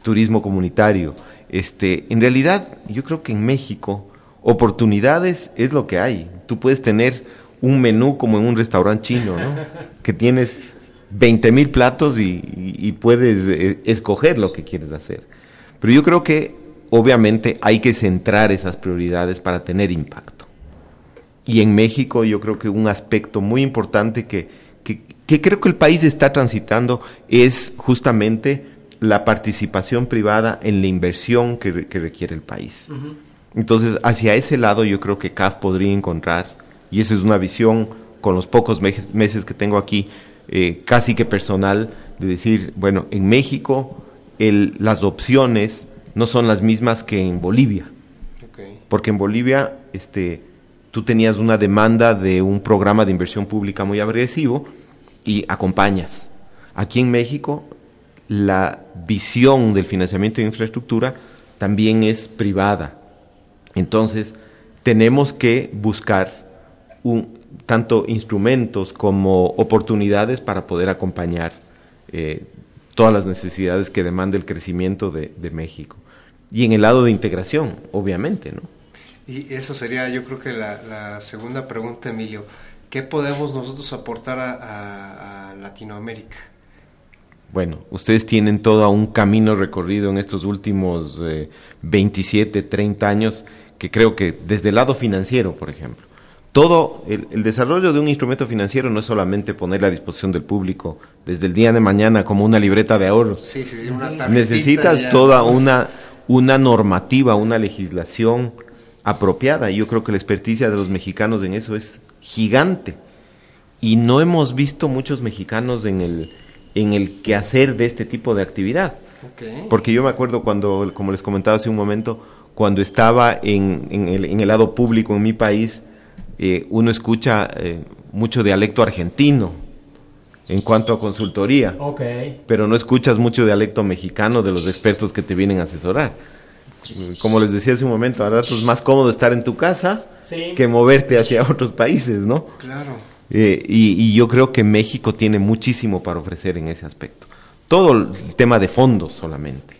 Turismo comunitario. Este, en realidad, yo creo que en México oportunidades es lo que hay. Tú puedes tener un menú como en un restaurante chino, ¿no? que tienes 20 mil platos y, puedes eh, escoger lo que quieres hacer. Pero yo creo que obviamente hay que centrar esas prioridades para tener impacto. Y en México yo creo que un aspecto muy importante que, creo que el país está transitando es justamente la participación privada en la inversión que, requiere el país. Entonces, hacia ese lado yo creo que CAF podría encontrar, y esa es una visión con los pocos meses que tengo aquí, eh, casi que personal de decir, bueno, en México el, las opciones no son las mismas que en Bolivia. Porque en Bolivia este, tú tenías una demanda de un programa de inversión pública muy agresivo y acompañas. Aquí en México la visión del financiamiento de infraestructura también es privada. Entonces, tenemos que buscar un, tanto instrumentos como oportunidades para poder acompañar eh, todas las necesidades que demanda el crecimiento de, México. Y en el lado de integración, obviamente, ¿no? Y eso sería, yo creo que la, segunda pregunta, Emilio. ¿Qué podemos nosotros aportar a, Latinoamérica? Bueno, ustedes tienen todo un camino recorrido en estos últimos 27, eh, 30 años, que creo que desde el lado financiero, por ejemplo, todo el, desarrollo de un instrumento financiero no es solamente ponerle a disposición del público desde el día de mañana como una libreta de ahorros. Sí, sí, una Necesitas toda una, una normativa, una legislación apropiada. Y yo creo que la experticia de los mexicanos en eso es gigante. Y no hemos visto muchos mexicanos en el, en el quehacer de este tipo de actividad. Porque yo me acuerdo cuando, como les comentaba hace un momento, cuando estaba en, en, el, en el lado público en mi país, eh, uno escucha eh, mucho dialecto argentino en cuanto a consultoría, pero no escuchas mucho dialecto mexicano de los expertos que te vienen a asesorar. Como les decía hace un momento, ahora es más cómodo estar en tu casa que moverte hacia otros países, ¿no? Claro. Eh, y, yo creo que México tiene muchísimo para ofrecer en ese aspecto. Todo el tema de fondos solamente.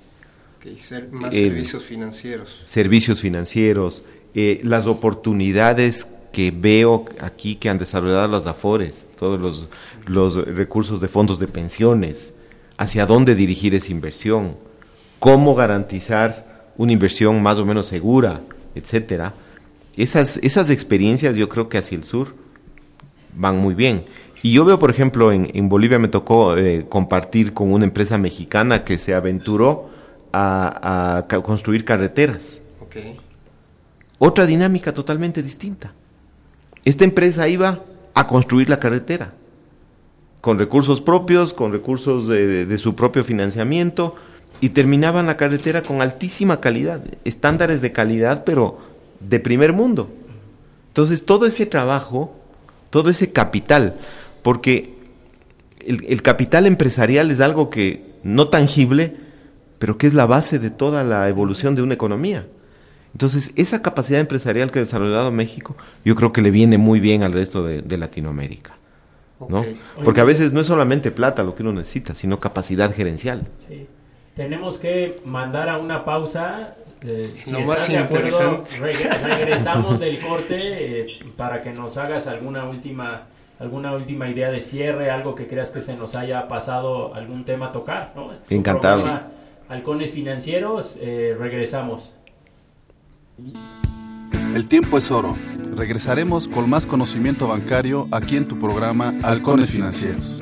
más servicios financieros. Servicios financieros, las oportunidades que veo aquí que han desarrollado las AFORES, todos los, los recursos de fondos de pensiones, hacia dónde dirigir esa inversión, cómo garantizar una inversión más o menos segura, etcétera. Esas, esas experiencias yo creo que hacia el sur van muy bien. Y yo veo, por ejemplo, en, en Bolivia me tocó eh, compartir con una empresa mexicana que se aventuró a, a construir carreteras. Otra dinámica totalmente distinta. Esta empresa iba a construir la carretera, con recursos propios, con recursos de, su propio financiamiento, y terminaban la carretera con altísima calidad, estándares de calidad, pero de primer mundo. Entonces, todo ese trabajo, todo ese capital, porque el, capital empresarial es algo que no tangible, pero que es la base de toda la evolución de una economía. Entonces, esa capacidad empresarial que ha desarrollado México, yo creo que le viene muy bien al resto de, Latinoamérica. ¿no? Porque a veces no es solamente plata lo que uno necesita, sino capacidad gerencial. Sí. Tenemos que mandar a una pausa. Eh, si no más de acuerdo, regresamos del corte eh, para que nos hagas alguna última alguna última idea de cierre, algo que creas que se nos haya pasado algún tema a tocar, ¿no? Este Encantado. Halcones Financieros, eh, regresamos. El tiempo es oro. Regresaremos con más conocimiento bancario aquí en tu programa Halcones Financieros.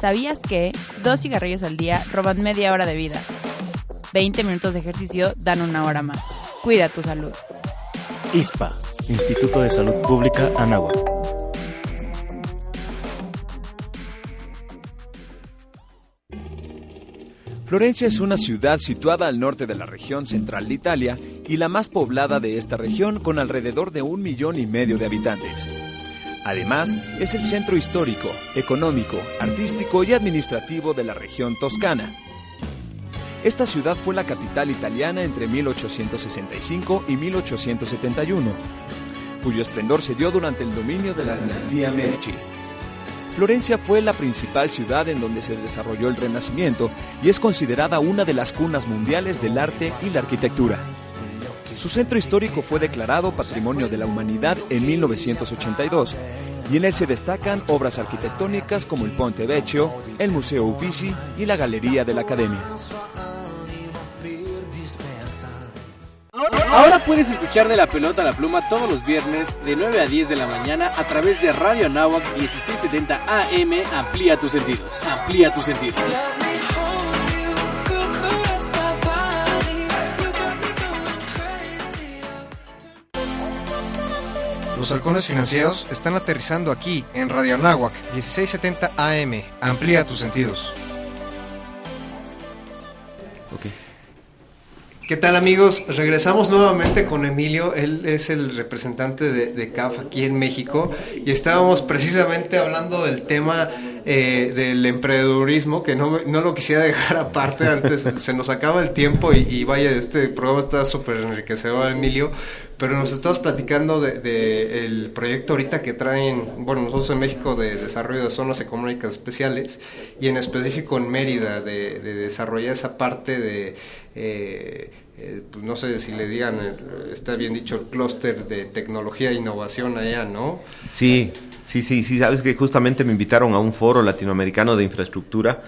¿Sabías que dos cigarrillos al día roban media hora de vida? 20 minutos de ejercicio dan una hora más. Cuida tu salud. ISPA, Instituto de Salud Pública Anáhuac. Florencia es una ciudad situada al norte de la región central de Italia y la más poblada de esta región con alrededor de un millón y medio de habitantes. Además, es el centro histórico, económico, artístico y administrativo de la región toscana. Esta ciudad fue la capital italiana entre 1865 y 1871, cuyo esplendor se dio durante el dominio de la dinastía Medici. Florencia fue la principal ciudad en donde se desarrolló el Renacimiento y es considerada una de las cunas mundiales del arte y la arquitectura. Su centro histórico fue declarado Patrimonio de la Humanidad en 1982 y en él se destacan obras arquitectónicas como el Ponte Vecchio, el Museo Uffizi y la Galería de la Academia. Ahora puedes escuchar de la pelota a la pluma todos los viernes de 9 a 10 de la mañana a través de Radio Anáhuac 1670 AM. Amplía tus sentidos. Amplía tus sentidos. Los halcones financieros están aterrizando aquí en Radio Anáhuac 1670 AM. Amplía tus sentidos. ¿Qué tal amigos? Regresamos nuevamente con Emilio, él es el representante de, de, CAF aquí en México y estábamos precisamente hablando del tema eh, del emprendedurismo, que no, no, lo quisiera (laughs) dejar aparte antes, se nos acaba el tiempo y, vaya, este programa está súper enriquecedor Emilio, pero nos estabas platicando del de, el proyecto ahorita que traen, bueno, nosotros en México de desarrollo de zonas económicas especiales y en específico en Mérida de, desarrollar esa parte de, eh, eh, pues no sé si le digan, está bien dicho, el clúster de tecnología e innovación allá, ¿no? Sí, sí, sí, sí, sabes que justamente me invitaron a un foro latinoamericano de infraestructura,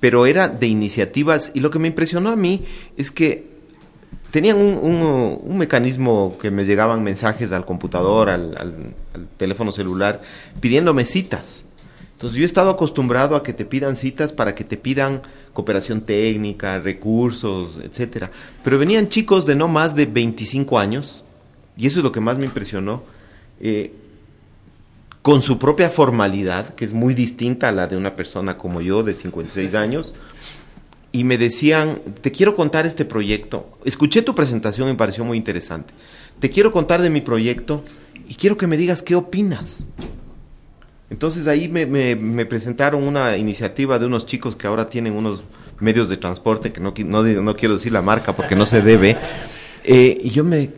pero era de iniciativas y lo que me impresionó a mí es que tenían un, mecanismo que me llegaban mensajes al computador, al, teléfono celular, pidiéndome citas. Entonces yo he estado acostumbrado a que te pidan citas para que te pidan cooperación técnica, recursos, etcétera. Pero venían chicos de no más de 25 años, y eso es lo que más me impresionó, eh, con su propia formalidad, que es muy distinta a la de una persona como yo de 56 años, y me decían, te quiero contar este proyecto. Escuché tu presentación y me pareció muy interesante. Te quiero contar de mi proyecto y quiero que me digas qué opinas. Entonces ahí me, presentaron una iniciativa de unos chicos que ahora tienen unos medios de transporte, que no, no, quiero decir la marca porque no se debe. (laughs) Eh, y yo me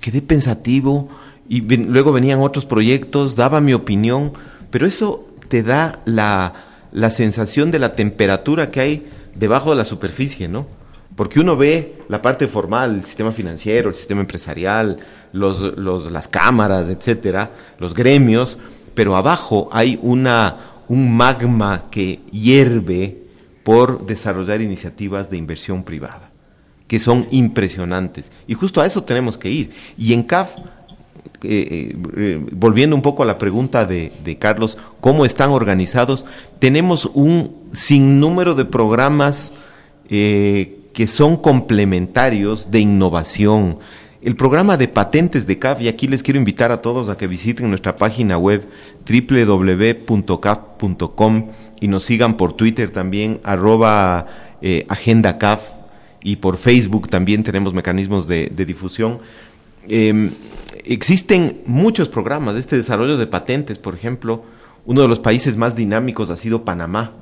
quedé pensativo y luego venían otros proyectos, daba mi opinión, pero eso te da la, la sensación de la temperatura que hay debajo de la superficie, ¿no? Porque uno ve la parte formal, el sistema financiero, el sistema empresarial, los, los, las cámaras, etcétera, los gremios, pero abajo hay una, un magma que hierve por desarrollar iniciativas de inversión privada, que son impresionantes. Y justo a eso tenemos que ir. Y en CAF, eh, eh, volviendo un poco a la pregunta de, Carlos, ¿cómo están organizados? Tenemos un sinnúmero de programas eh, que son complementarios de innovación. El programa de patentes de CAF, y aquí les quiero invitar a todos a que visiten nuestra página web www.caf.com y nos sigan por Twitter también, arroba eh, Agenda y por Facebook también tenemos mecanismos de, difusión. Em, existen muchos programas de este desarrollo de patentes, por ejemplo, uno de los países más dinámicos ha sido Panamá.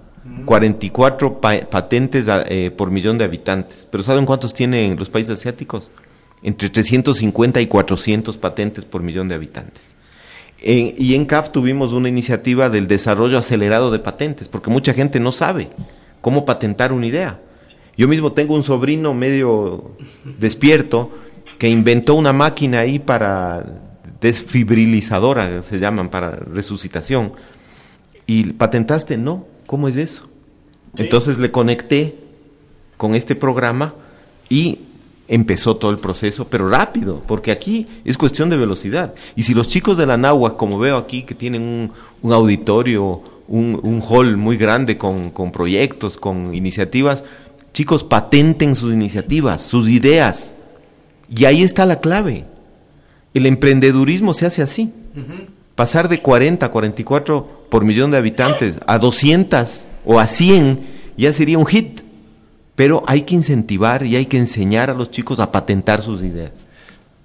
44 patentes eh, por millón de habitantes. Pero ¿saben cuántos tienen los países asiáticos? Entre 350 y 400 patentes por millón de habitantes. y en CAF tuvimos una iniciativa del desarrollo acelerado de patentes, porque mucha gente no sabe cómo patentar una idea. Yo mismo tengo un sobrino medio despierto que inventó una máquina ahí para desfibrilizadora, se llaman, para resucitación. ¿Y patentaste? No. ¿Cómo es eso? Entonces le conecté con este programa y empezó todo el proceso, pero rápido, porque aquí es cuestión de velocidad. Y si los chicos de la Nahua, como veo aquí, que tienen un, auditorio, un, hall muy grande con, con, proyectos, con iniciativas, chicos, patenten sus iniciativas, sus ideas. Y ahí está la clave. El emprendedurismo se hace así. Pasar de 40 a 44 por millón de habitantes a 200 o a 100 ya sería un hit. Pero hay que incentivar y hay que enseñar a los chicos a patentar sus ideas.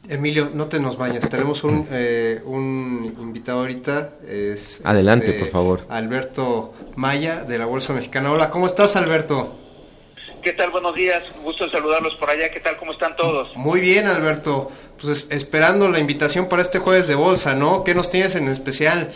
Emilio, no te nos vayas. Tenemos un, (clears throat) eh, un invitado ahorita. Es, Adelante, este, por favor. Alberto Maya, de la Bolsa Mexicana. Hola, ¿cómo estás, Alberto? ¿Qué tal? Buenos días. Gusto en saludarlos por allá. ¿Qué tal? ¿Cómo están todos? Muy bien, Alberto. Pues esperando la invitación para este jueves de bolsa, ¿no? ¿Qué nos tienes en especial?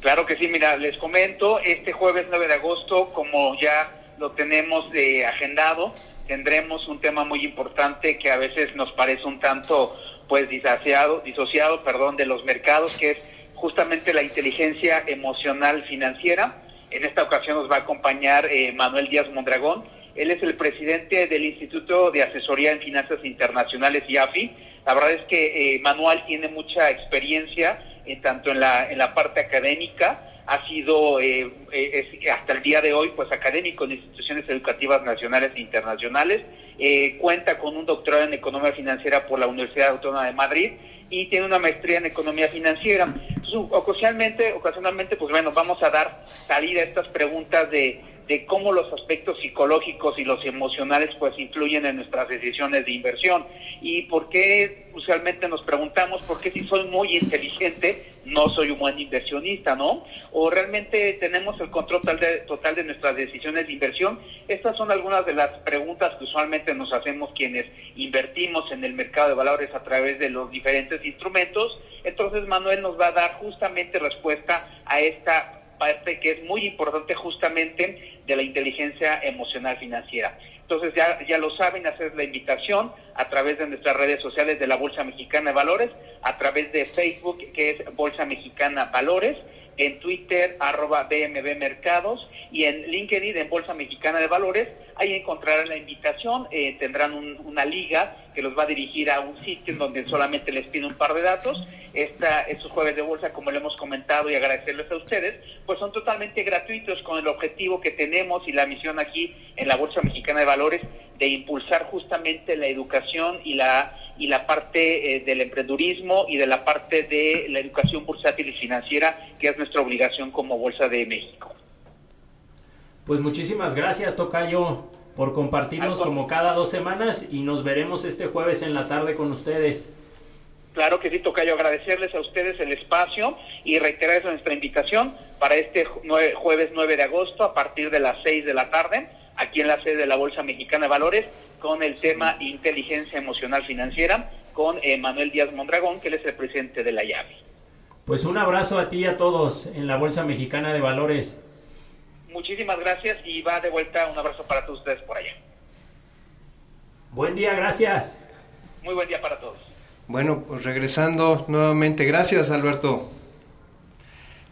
Claro que sí, mira, les comento, este jueves 9 de agosto, como ya lo tenemos de agendado, tendremos un tema muy importante que a veces nos parece un tanto pues disociado, disociado perdón, de los mercados, que es justamente la inteligencia emocional financiera. En esta ocasión nos va a acompañar eh, Manuel Díaz Mondragón, él es el presidente del Instituto de Asesoría en Finanzas Internacionales, IAFI. La verdad es que eh, Manuel tiene mucha experiencia en tanto en la, en la parte académica, ha sido eh, eh, hasta el día de hoy pues académico en instituciones educativas nacionales e internacionales, cuenta con un doctorado en economía financiera por la Universidad Autónoma de Madrid y tiene una maestría en economía financiera. Ocasionalmente, ocasionalmente, pues bueno, vamos a dar salida a estas preguntas de de cómo los aspectos psicológicos y los emocionales pues influyen en nuestras decisiones de inversión y por qué usualmente nos preguntamos por qué si soy muy inteligente no soy un buen inversionista, ¿no? O realmente tenemos el control total de, nuestras decisiones de inversión. Estas son algunas de las preguntas que usualmente nos hacemos quienes invertimos en el mercado de valores a través de los diferentes instrumentos. Entonces Manuel nos va a dar justamente respuesta a esta parte que es muy importante justamente de la inteligencia emocional financiera. Entonces ya, ya lo saben, hacer la invitación a través de nuestras redes sociales de la Bolsa Mexicana de Valores, a través de Facebook, que es Bolsa Mexicana Valores, en Twitter, arroba BMB Mercados, y en LinkedIn, en Bolsa Mexicana de Valores. Ahí encontrarán la invitación, eh, tendrán una liga que los va a dirigir a un sitio en donde solamente les pide un par de datos. Esta, estos jueves de bolsa, como le hemos comentado y agradecerles a ustedes, pues son totalmente gratuitos con el objetivo que tenemos y la misión aquí en la Bolsa Mexicana de Valores de impulsar justamente la educación y la y la parte eh, del emprendurismo y de la parte de la educación bursátil y financiera, que es nuestra obligación como Bolsa de México. Pues muchísimas gracias, Tocayo, por compartirnos como cada dos semanas y nos veremos este jueves en la tarde con ustedes. Claro que sí, Tocayo, agradecerles a ustedes el espacio y reiterar nuestra invitación para este jueves 9 de agosto a partir de las 6 de la tarde, aquí en la sede de la Bolsa Mexicana de Valores, con el tema inteligencia emocional financiera con eh, Manuel Díaz Mondragón, que él es el presidente de la llave. Pues un abrazo a ti y a todos en la Bolsa Mexicana de Valores. Muchísimas gracias y va de vuelta un abrazo para todos ustedes por allá. Buen día, gracias. Muy buen día para todos. Bueno, pues regresando nuevamente, gracias Alberto.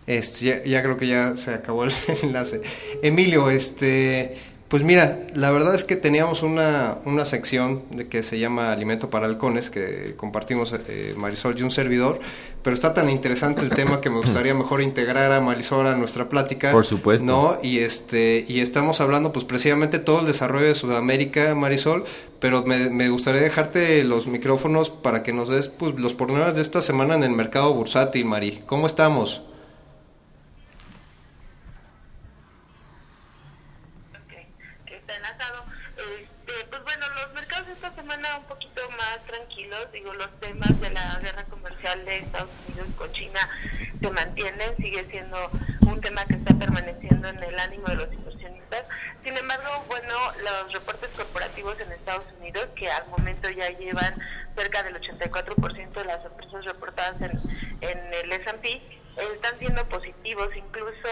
Este, ya, ya creo que ya se acabó el (laughs) enlace. Emilio, este, pues mira, la verdad es que teníamos una, una sección de que se llama Alimento para Halcones, que compartimos eh, Marisol y un servidor, pero está tan interesante el tema que me gustaría mejor integrar a Marisol a nuestra plática. Por supuesto. ¿No? Y este, y estamos hablando pues precisamente todo el desarrollo de Sudamérica, Marisol, pero me, me gustaría dejarte los micrófonos para que nos des pues, los pormenores de esta semana en el mercado bursátil, Mari. ¿Cómo estamos? semana un poquito más tranquilos, digo, los temas de la guerra comercial de Estados Unidos con China se mantienen, sigue siendo un tema que está permaneciendo en el ánimo de los inversionistas. Sin embargo, bueno, los reportes corporativos en Estados Unidos, que al momento ya llevan cerca del 84% de las empresas reportadas en, el S&P, están siendo positivos. Incluso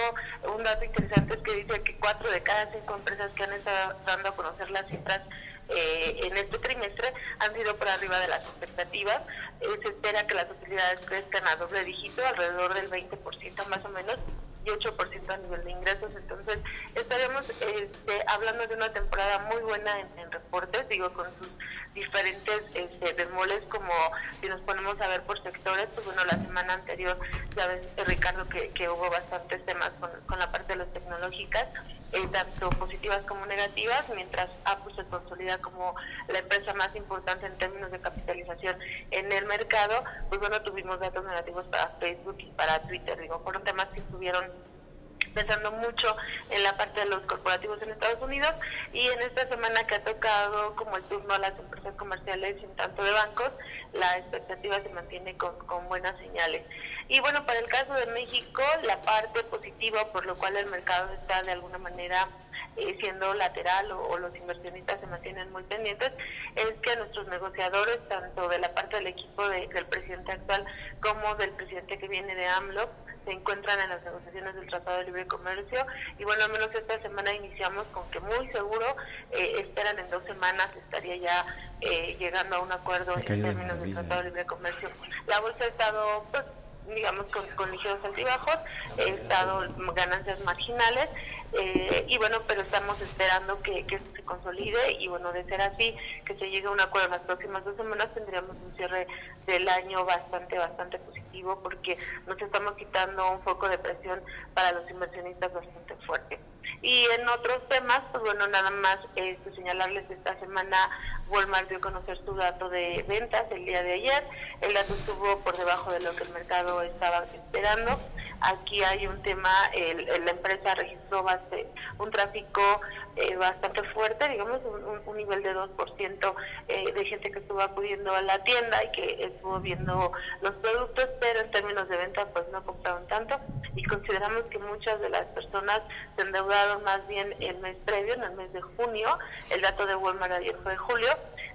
un dato interesante es que dice que cuatro de cada cinco empresas que han estado dando a conocer las cifras eh, en este trimestre han sido por arriba de las expectativas. Eh, se espera que las utilidades crezcan a doble dígito, alrededor del 20% más o menos, y 8% a nivel de ingresos. Entonces, estaremos este, hablando de una temporada muy buena en, en reportes, digo, con sus diferentes este, bemoles, como si nos ponemos a ver por sectores, pues bueno, la semana anterior, ya ves, eh, Ricardo, que, que hubo bastantes temas con, con la parte de las tecnológicas, eh, tanto positivas como negativas, mientras Apple se consolida como la empresa más importante en términos de capitalización en el mercado, pues bueno, tuvimos datos negativos para Facebook y para Twitter, digo, fueron temas que estuvieron pensando mucho en la parte de los corporativos en Estados Unidos y en esta semana que ha tocado como el turno a las empresas comerciales y en tanto de bancos, la expectativa se mantiene con, con buenas señales. Y bueno, para el caso de México, la parte positiva por lo cual el mercado está de alguna manera eh, siendo lateral o, los inversionistas se mantienen muy pendientes, es que nuestros negociadores, tanto de la parte del equipo del presidente actual como del presidente que viene de AMLO, se encuentran en las negociaciones del Tratado de Libre Comercio. Y bueno, al menos esta semana iniciamos con que muy seguro eh, esperan en dos semanas estaría ya eh, llegando a un acuerdo en términos del Tratado de Libre Comercio. La bolsa ha estado pues, digamos, con, con ligeros altibajos, he estado ganancias marginales, eh, y bueno, pero estamos esperando que, que se consolide y bueno, de ser así, que se llegue a un acuerdo en las próximas dos semanas, tendríamos un cierre del año bastante, bastante positivo porque nos estamos quitando un foco de presión para los inversionistas bastante fuerte. Y en otros temas, pues bueno, nada más este, señalarles esta semana Walmart dio a conocer su dato de ventas el día de ayer. El dato estuvo por debajo de lo que el mercado estaba esperando. Aquí hay un tema, el, la empresa registró base, un tráfico eh, bastante fuerte, digamos, un, un nivel de 2% eh, de gente que estuvo acudiendo a la tienda y que estuvo viendo los productos, pero en términos de venta pues no compraron tanto. Y consideramos que muchas de las personas se endeudaron más bien el mes previo, en el mes de junio, el dato de Walmart ayer fue de julio,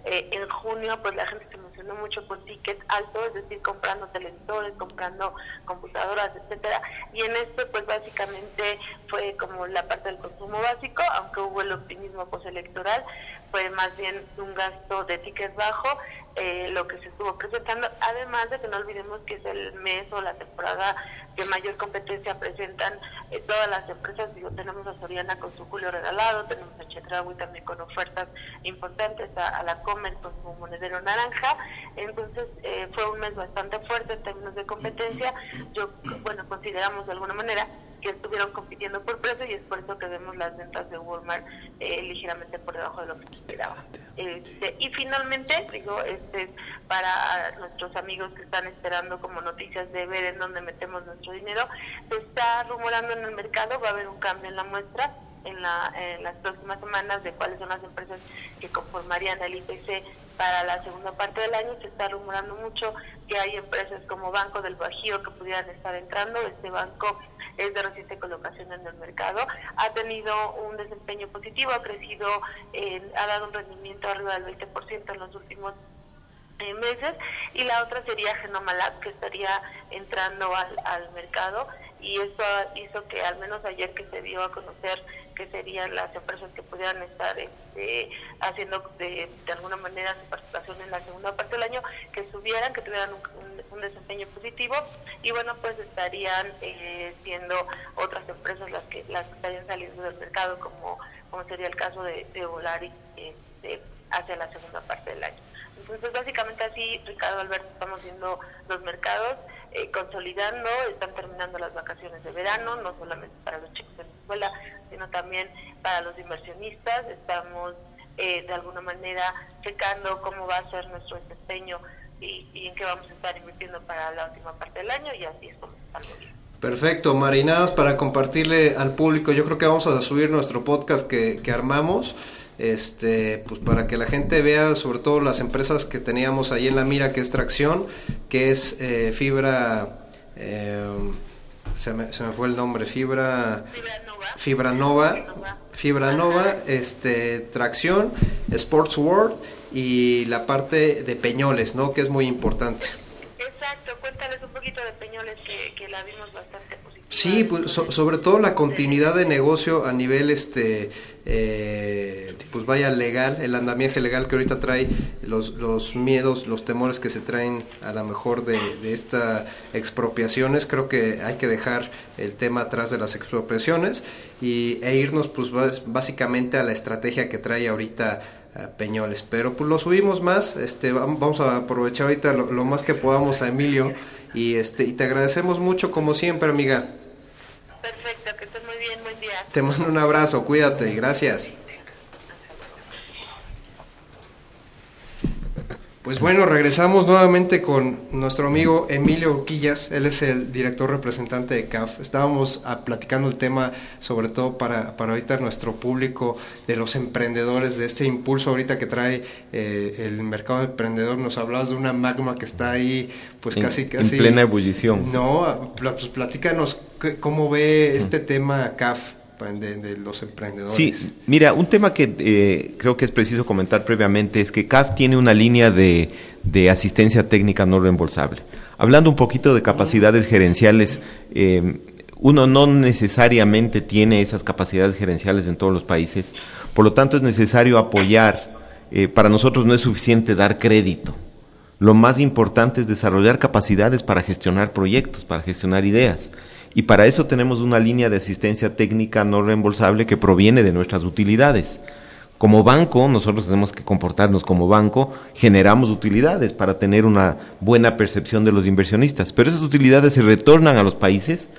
eh, en junio pues la gente se mucho por tickets altos, es decir, comprando televisores, comprando computadoras, etcétera, y en esto pues básicamente fue como la parte del consumo básico, aunque hubo el optimismo postelectoral, fue más bien un gasto de tickets bajo, eh, lo que se estuvo presentando, además de que no olvidemos que es el mes o la temporada que mayor competencia presentan eh, todas las empresas, digo, tenemos a Soriana con su julio regalado, tenemos a Chedraui también con ofertas importantes, a, la Comer con su monedero naranja, entonces eh, fue un mes bastante fuerte en términos de competencia, yo, bueno, consideramos de alguna manera que estuvieron compitiendo por precio y es por eso que vemos las ventas de Walmart eh, ligeramente por debajo de lo que se esperaba. Este, y finalmente, digo, este para nuestros amigos que están esperando como noticias de ver en dónde metemos nuestro dinero, se está rumorando en el mercado, va a haber un cambio en la muestra en, la, en las próximas semanas de cuáles son las empresas que conformarían el IPC para la segunda parte del año. Se está rumorando mucho que hay empresas como Banco del Bajío que pudieran estar entrando. Este banco es de reciente colocación en el mercado. Ha tenido un desempeño positivo, ha crecido, ha dado un rendimiento arriba del 20% en los últimos meses y la otra sería Genoma Lab que estaría entrando al, al mercado y eso hizo que al menos ayer que se dio a conocer que serían las empresas que pudieran estar este, haciendo de, de, alguna manera su participación en la segunda parte del año, que subieran, que tuvieran un, desempeño positivo y bueno, pues estarían eh, siendo otras empresas las que las que estarían saliendo del mercado, como, como sería el caso de, de Volaris este, hacia la segunda parte del año. Entonces, básicamente así, Ricardo Alberto, estamos viendo los mercados eh, consolidando, están terminando las vacaciones de verano, no solamente para los chicos de la escuela, sino también para los inversionistas. Estamos eh, de alguna manera checando cómo va a ser nuestro desempeño y, y, en qué vamos a estar invirtiendo para la última parte del año y así es. Perfecto, Marinadas, para compartirle al público, yo creo que vamos a subir nuestro podcast que, que armamos este, pues para que la gente vea sobre todo las empresas que teníamos ahí en la mira, que es Tracción, que es eh, Fibra, eh, se, me, se, me, fue el nombre, Fibra, Fibra Nova, Fibra Nova, este, Tracción, Sports World y la parte de Peñoles, ¿no? Que es muy importante. Exacto, cuéntales un poquito de Peñoles que, que la vimos bastante. Sí, pues so, sobre todo la continuidad de negocio a nivel este eh, pues vaya legal, el andamiaje legal que ahorita trae, los, los miedos, los temores que se traen a lo mejor de, de estas expropiaciones, creo que hay que dejar el tema atrás de las expropiaciones y, e irnos pues básicamente a la estrategia que trae ahorita Peñoles, pero pues lo subimos más, este vamos a aprovechar ahorita lo, lo más que podamos a Emilio y este y te agradecemos mucho como siempre, amiga. Perfecto, que estés muy bien, buen día. Te mando un abrazo, cuídate, gracias. Pues bueno, regresamos nuevamente con nuestro amigo Emilio Urquillas, él es el director representante de CAF. Estábamos a, platicando el tema, sobre todo para, para ahorita nuestro público, de los emprendedores, de este impulso ahorita que trae eh, el mercado emprendedor. Nos hablabas de una magma que está ahí, pues en, casi, casi. En plena ebullición. No, pues platícanos cómo ve este tema CAF. De, los emprendedores. Sí, mira, un tema que eh, creo que es preciso comentar previamente es que CAF tiene una línea de, de asistencia técnica no reembolsable. Hablando un poquito de capacidades gerenciales, eh, uno no necesariamente tiene esas capacidades gerenciales en todos los países, por lo tanto es necesario apoyar. Eh, para nosotros no es suficiente dar crédito. Lo más importante es desarrollar capacidades para gestionar proyectos, para gestionar ideas. Y para eso tenemos una línea de asistencia técnica no reembolsable que proviene de nuestras utilidades. Como banco, nosotros tenemos que comportarnos como banco, generamos utilidades para tener una buena percepción de los inversionistas, pero esas utilidades se retornan a los países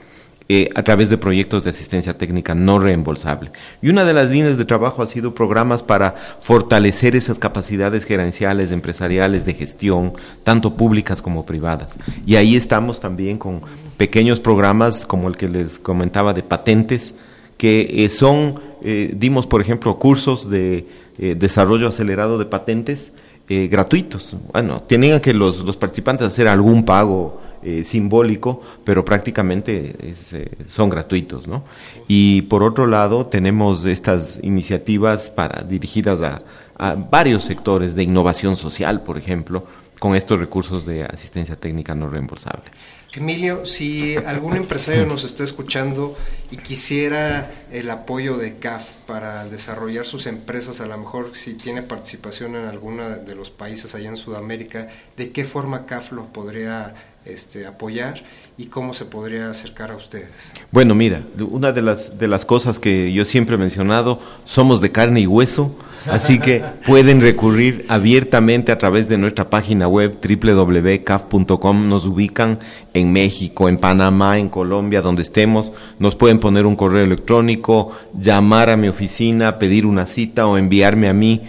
eh, a través de proyectos de asistencia técnica no reembolsable. Y una de las líneas de trabajo ha sido programas para fortalecer esas capacidades gerenciales, empresariales, de gestión, tanto públicas como privadas. Y ahí estamos también con pequeños programas como el que les comentaba de patentes, que eh, son, eh, dimos por ejemplo cursos de desarrollo acelerado de patentes gratuitos. Bueno, tenían que los, los participantes hacer algún pago eh, simbólico, pero prácticamente es, eh, son gratuitos, ¿no? Y por otro lado, tenemos estas iniciativas para, dirigidas a, a varios sectores de innovación social, por ejemplo, con estos recursos de asistencia técnica no reembolsable. Emilio, si algún empresario nos está escuchando y quisiera el apoyo de CAF para desarrollar sus empresas, a lo mejor si tiene participación en alguno de los países allá en Sudamérica, ¿de qué forma CAF lo podría este, apoyar y cómo se podría acercar a ustedes? Bueno, mira, una de las, de las cosas que yo siempre he mencionado, somos de carne y hueso, así que (laughs) pueden recurrir abiertamente a través de nuestra página web www.caf.com, nos ubican en México, en Panamá, en Colombia, donde estemos, nos pueden poner un correo electrónico, llamar a mi oficina, pedir una cita o enviarme a mí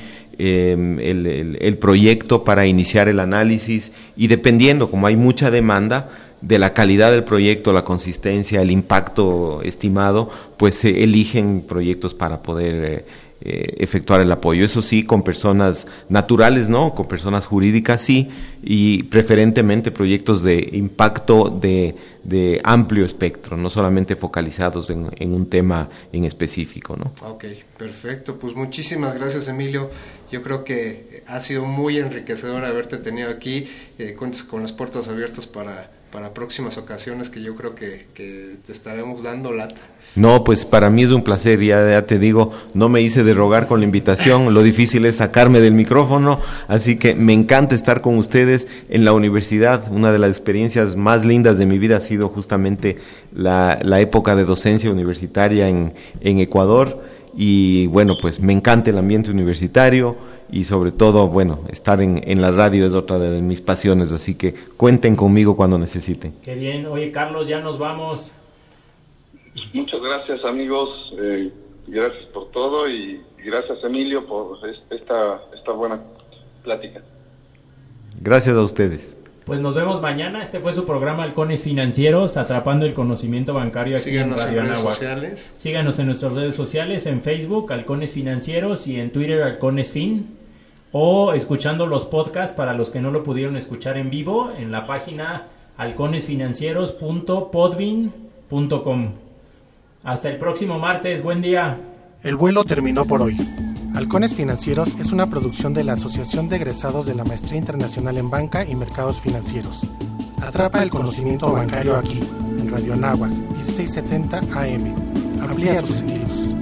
eh, el, el, proyecto para iniciar el análisis y dependiendo, como hay mucha demanda, de la calidad del proyecto, la consistencia, el impacto estimado, pues se eligen proyectos para poder eh, eh, efectuar el apoyo. Eso sí, con personas naturales, ¿no? Con personas jurídicas, sí, y preferentemente proyectos de impacto de, de amplio espectro, no solamente focalizados en, en, un tema en específico, ¿no? Ok, perfecto. Pues muchísimas gracias, Emilio. Yo creo que ha sido muy enriquecedor haberte tenido aquí, eh, con, con las puertas abiertas para para próximas ocasiones que yo creo que, te estaremos dando lata. No, pues para mí es un placer, ya, ya, te digo, no me hice de rogar con la invitación, lo difícil es sacarme del micrófono, así que me encanta estar con ustedes en la universidad. Una de las experiencias más lindas de mi vida ha sido justamente la, la época de docencia universitaria en, en Ecuador y bueno, pues me encanta el ambiente universitario y sobre todo, bueno, estar en, en, la radio es otra de mis pasiones, así que cuenten conmigo cuando necesiten. Qué bien, oye Carlos, ya nos vamos. Muchas gracias amigos, eh, gracias por todo y gracias Emilio por esta, esta buena plática. Gracias a ustedes. Pues nos vemos mañana. Este fue su programa Halcones Financieros, atrapando el conocimiento bancario aquí Síganos en Radio en redes sociales. Síganos en nuestras redes sociales, en Facebook, Halcones Financieros y en Twitter, Halcones Fin. O escuchando los podcasts para los que no lo pudieron escuchar en vivo en la página halconesfinancieros.podbean.com. Hasta el próximo martes. Buen día. El vuelo terminó por hoy. Halcones Financieros es una producción de la Asociación de Egresados de la Maestría Internacional en Banca y Mercados Financieros. Atrapa el conocimiento bancario aquí, en Radio Anáhuac, 1670 AM. Amplía tus sentidos.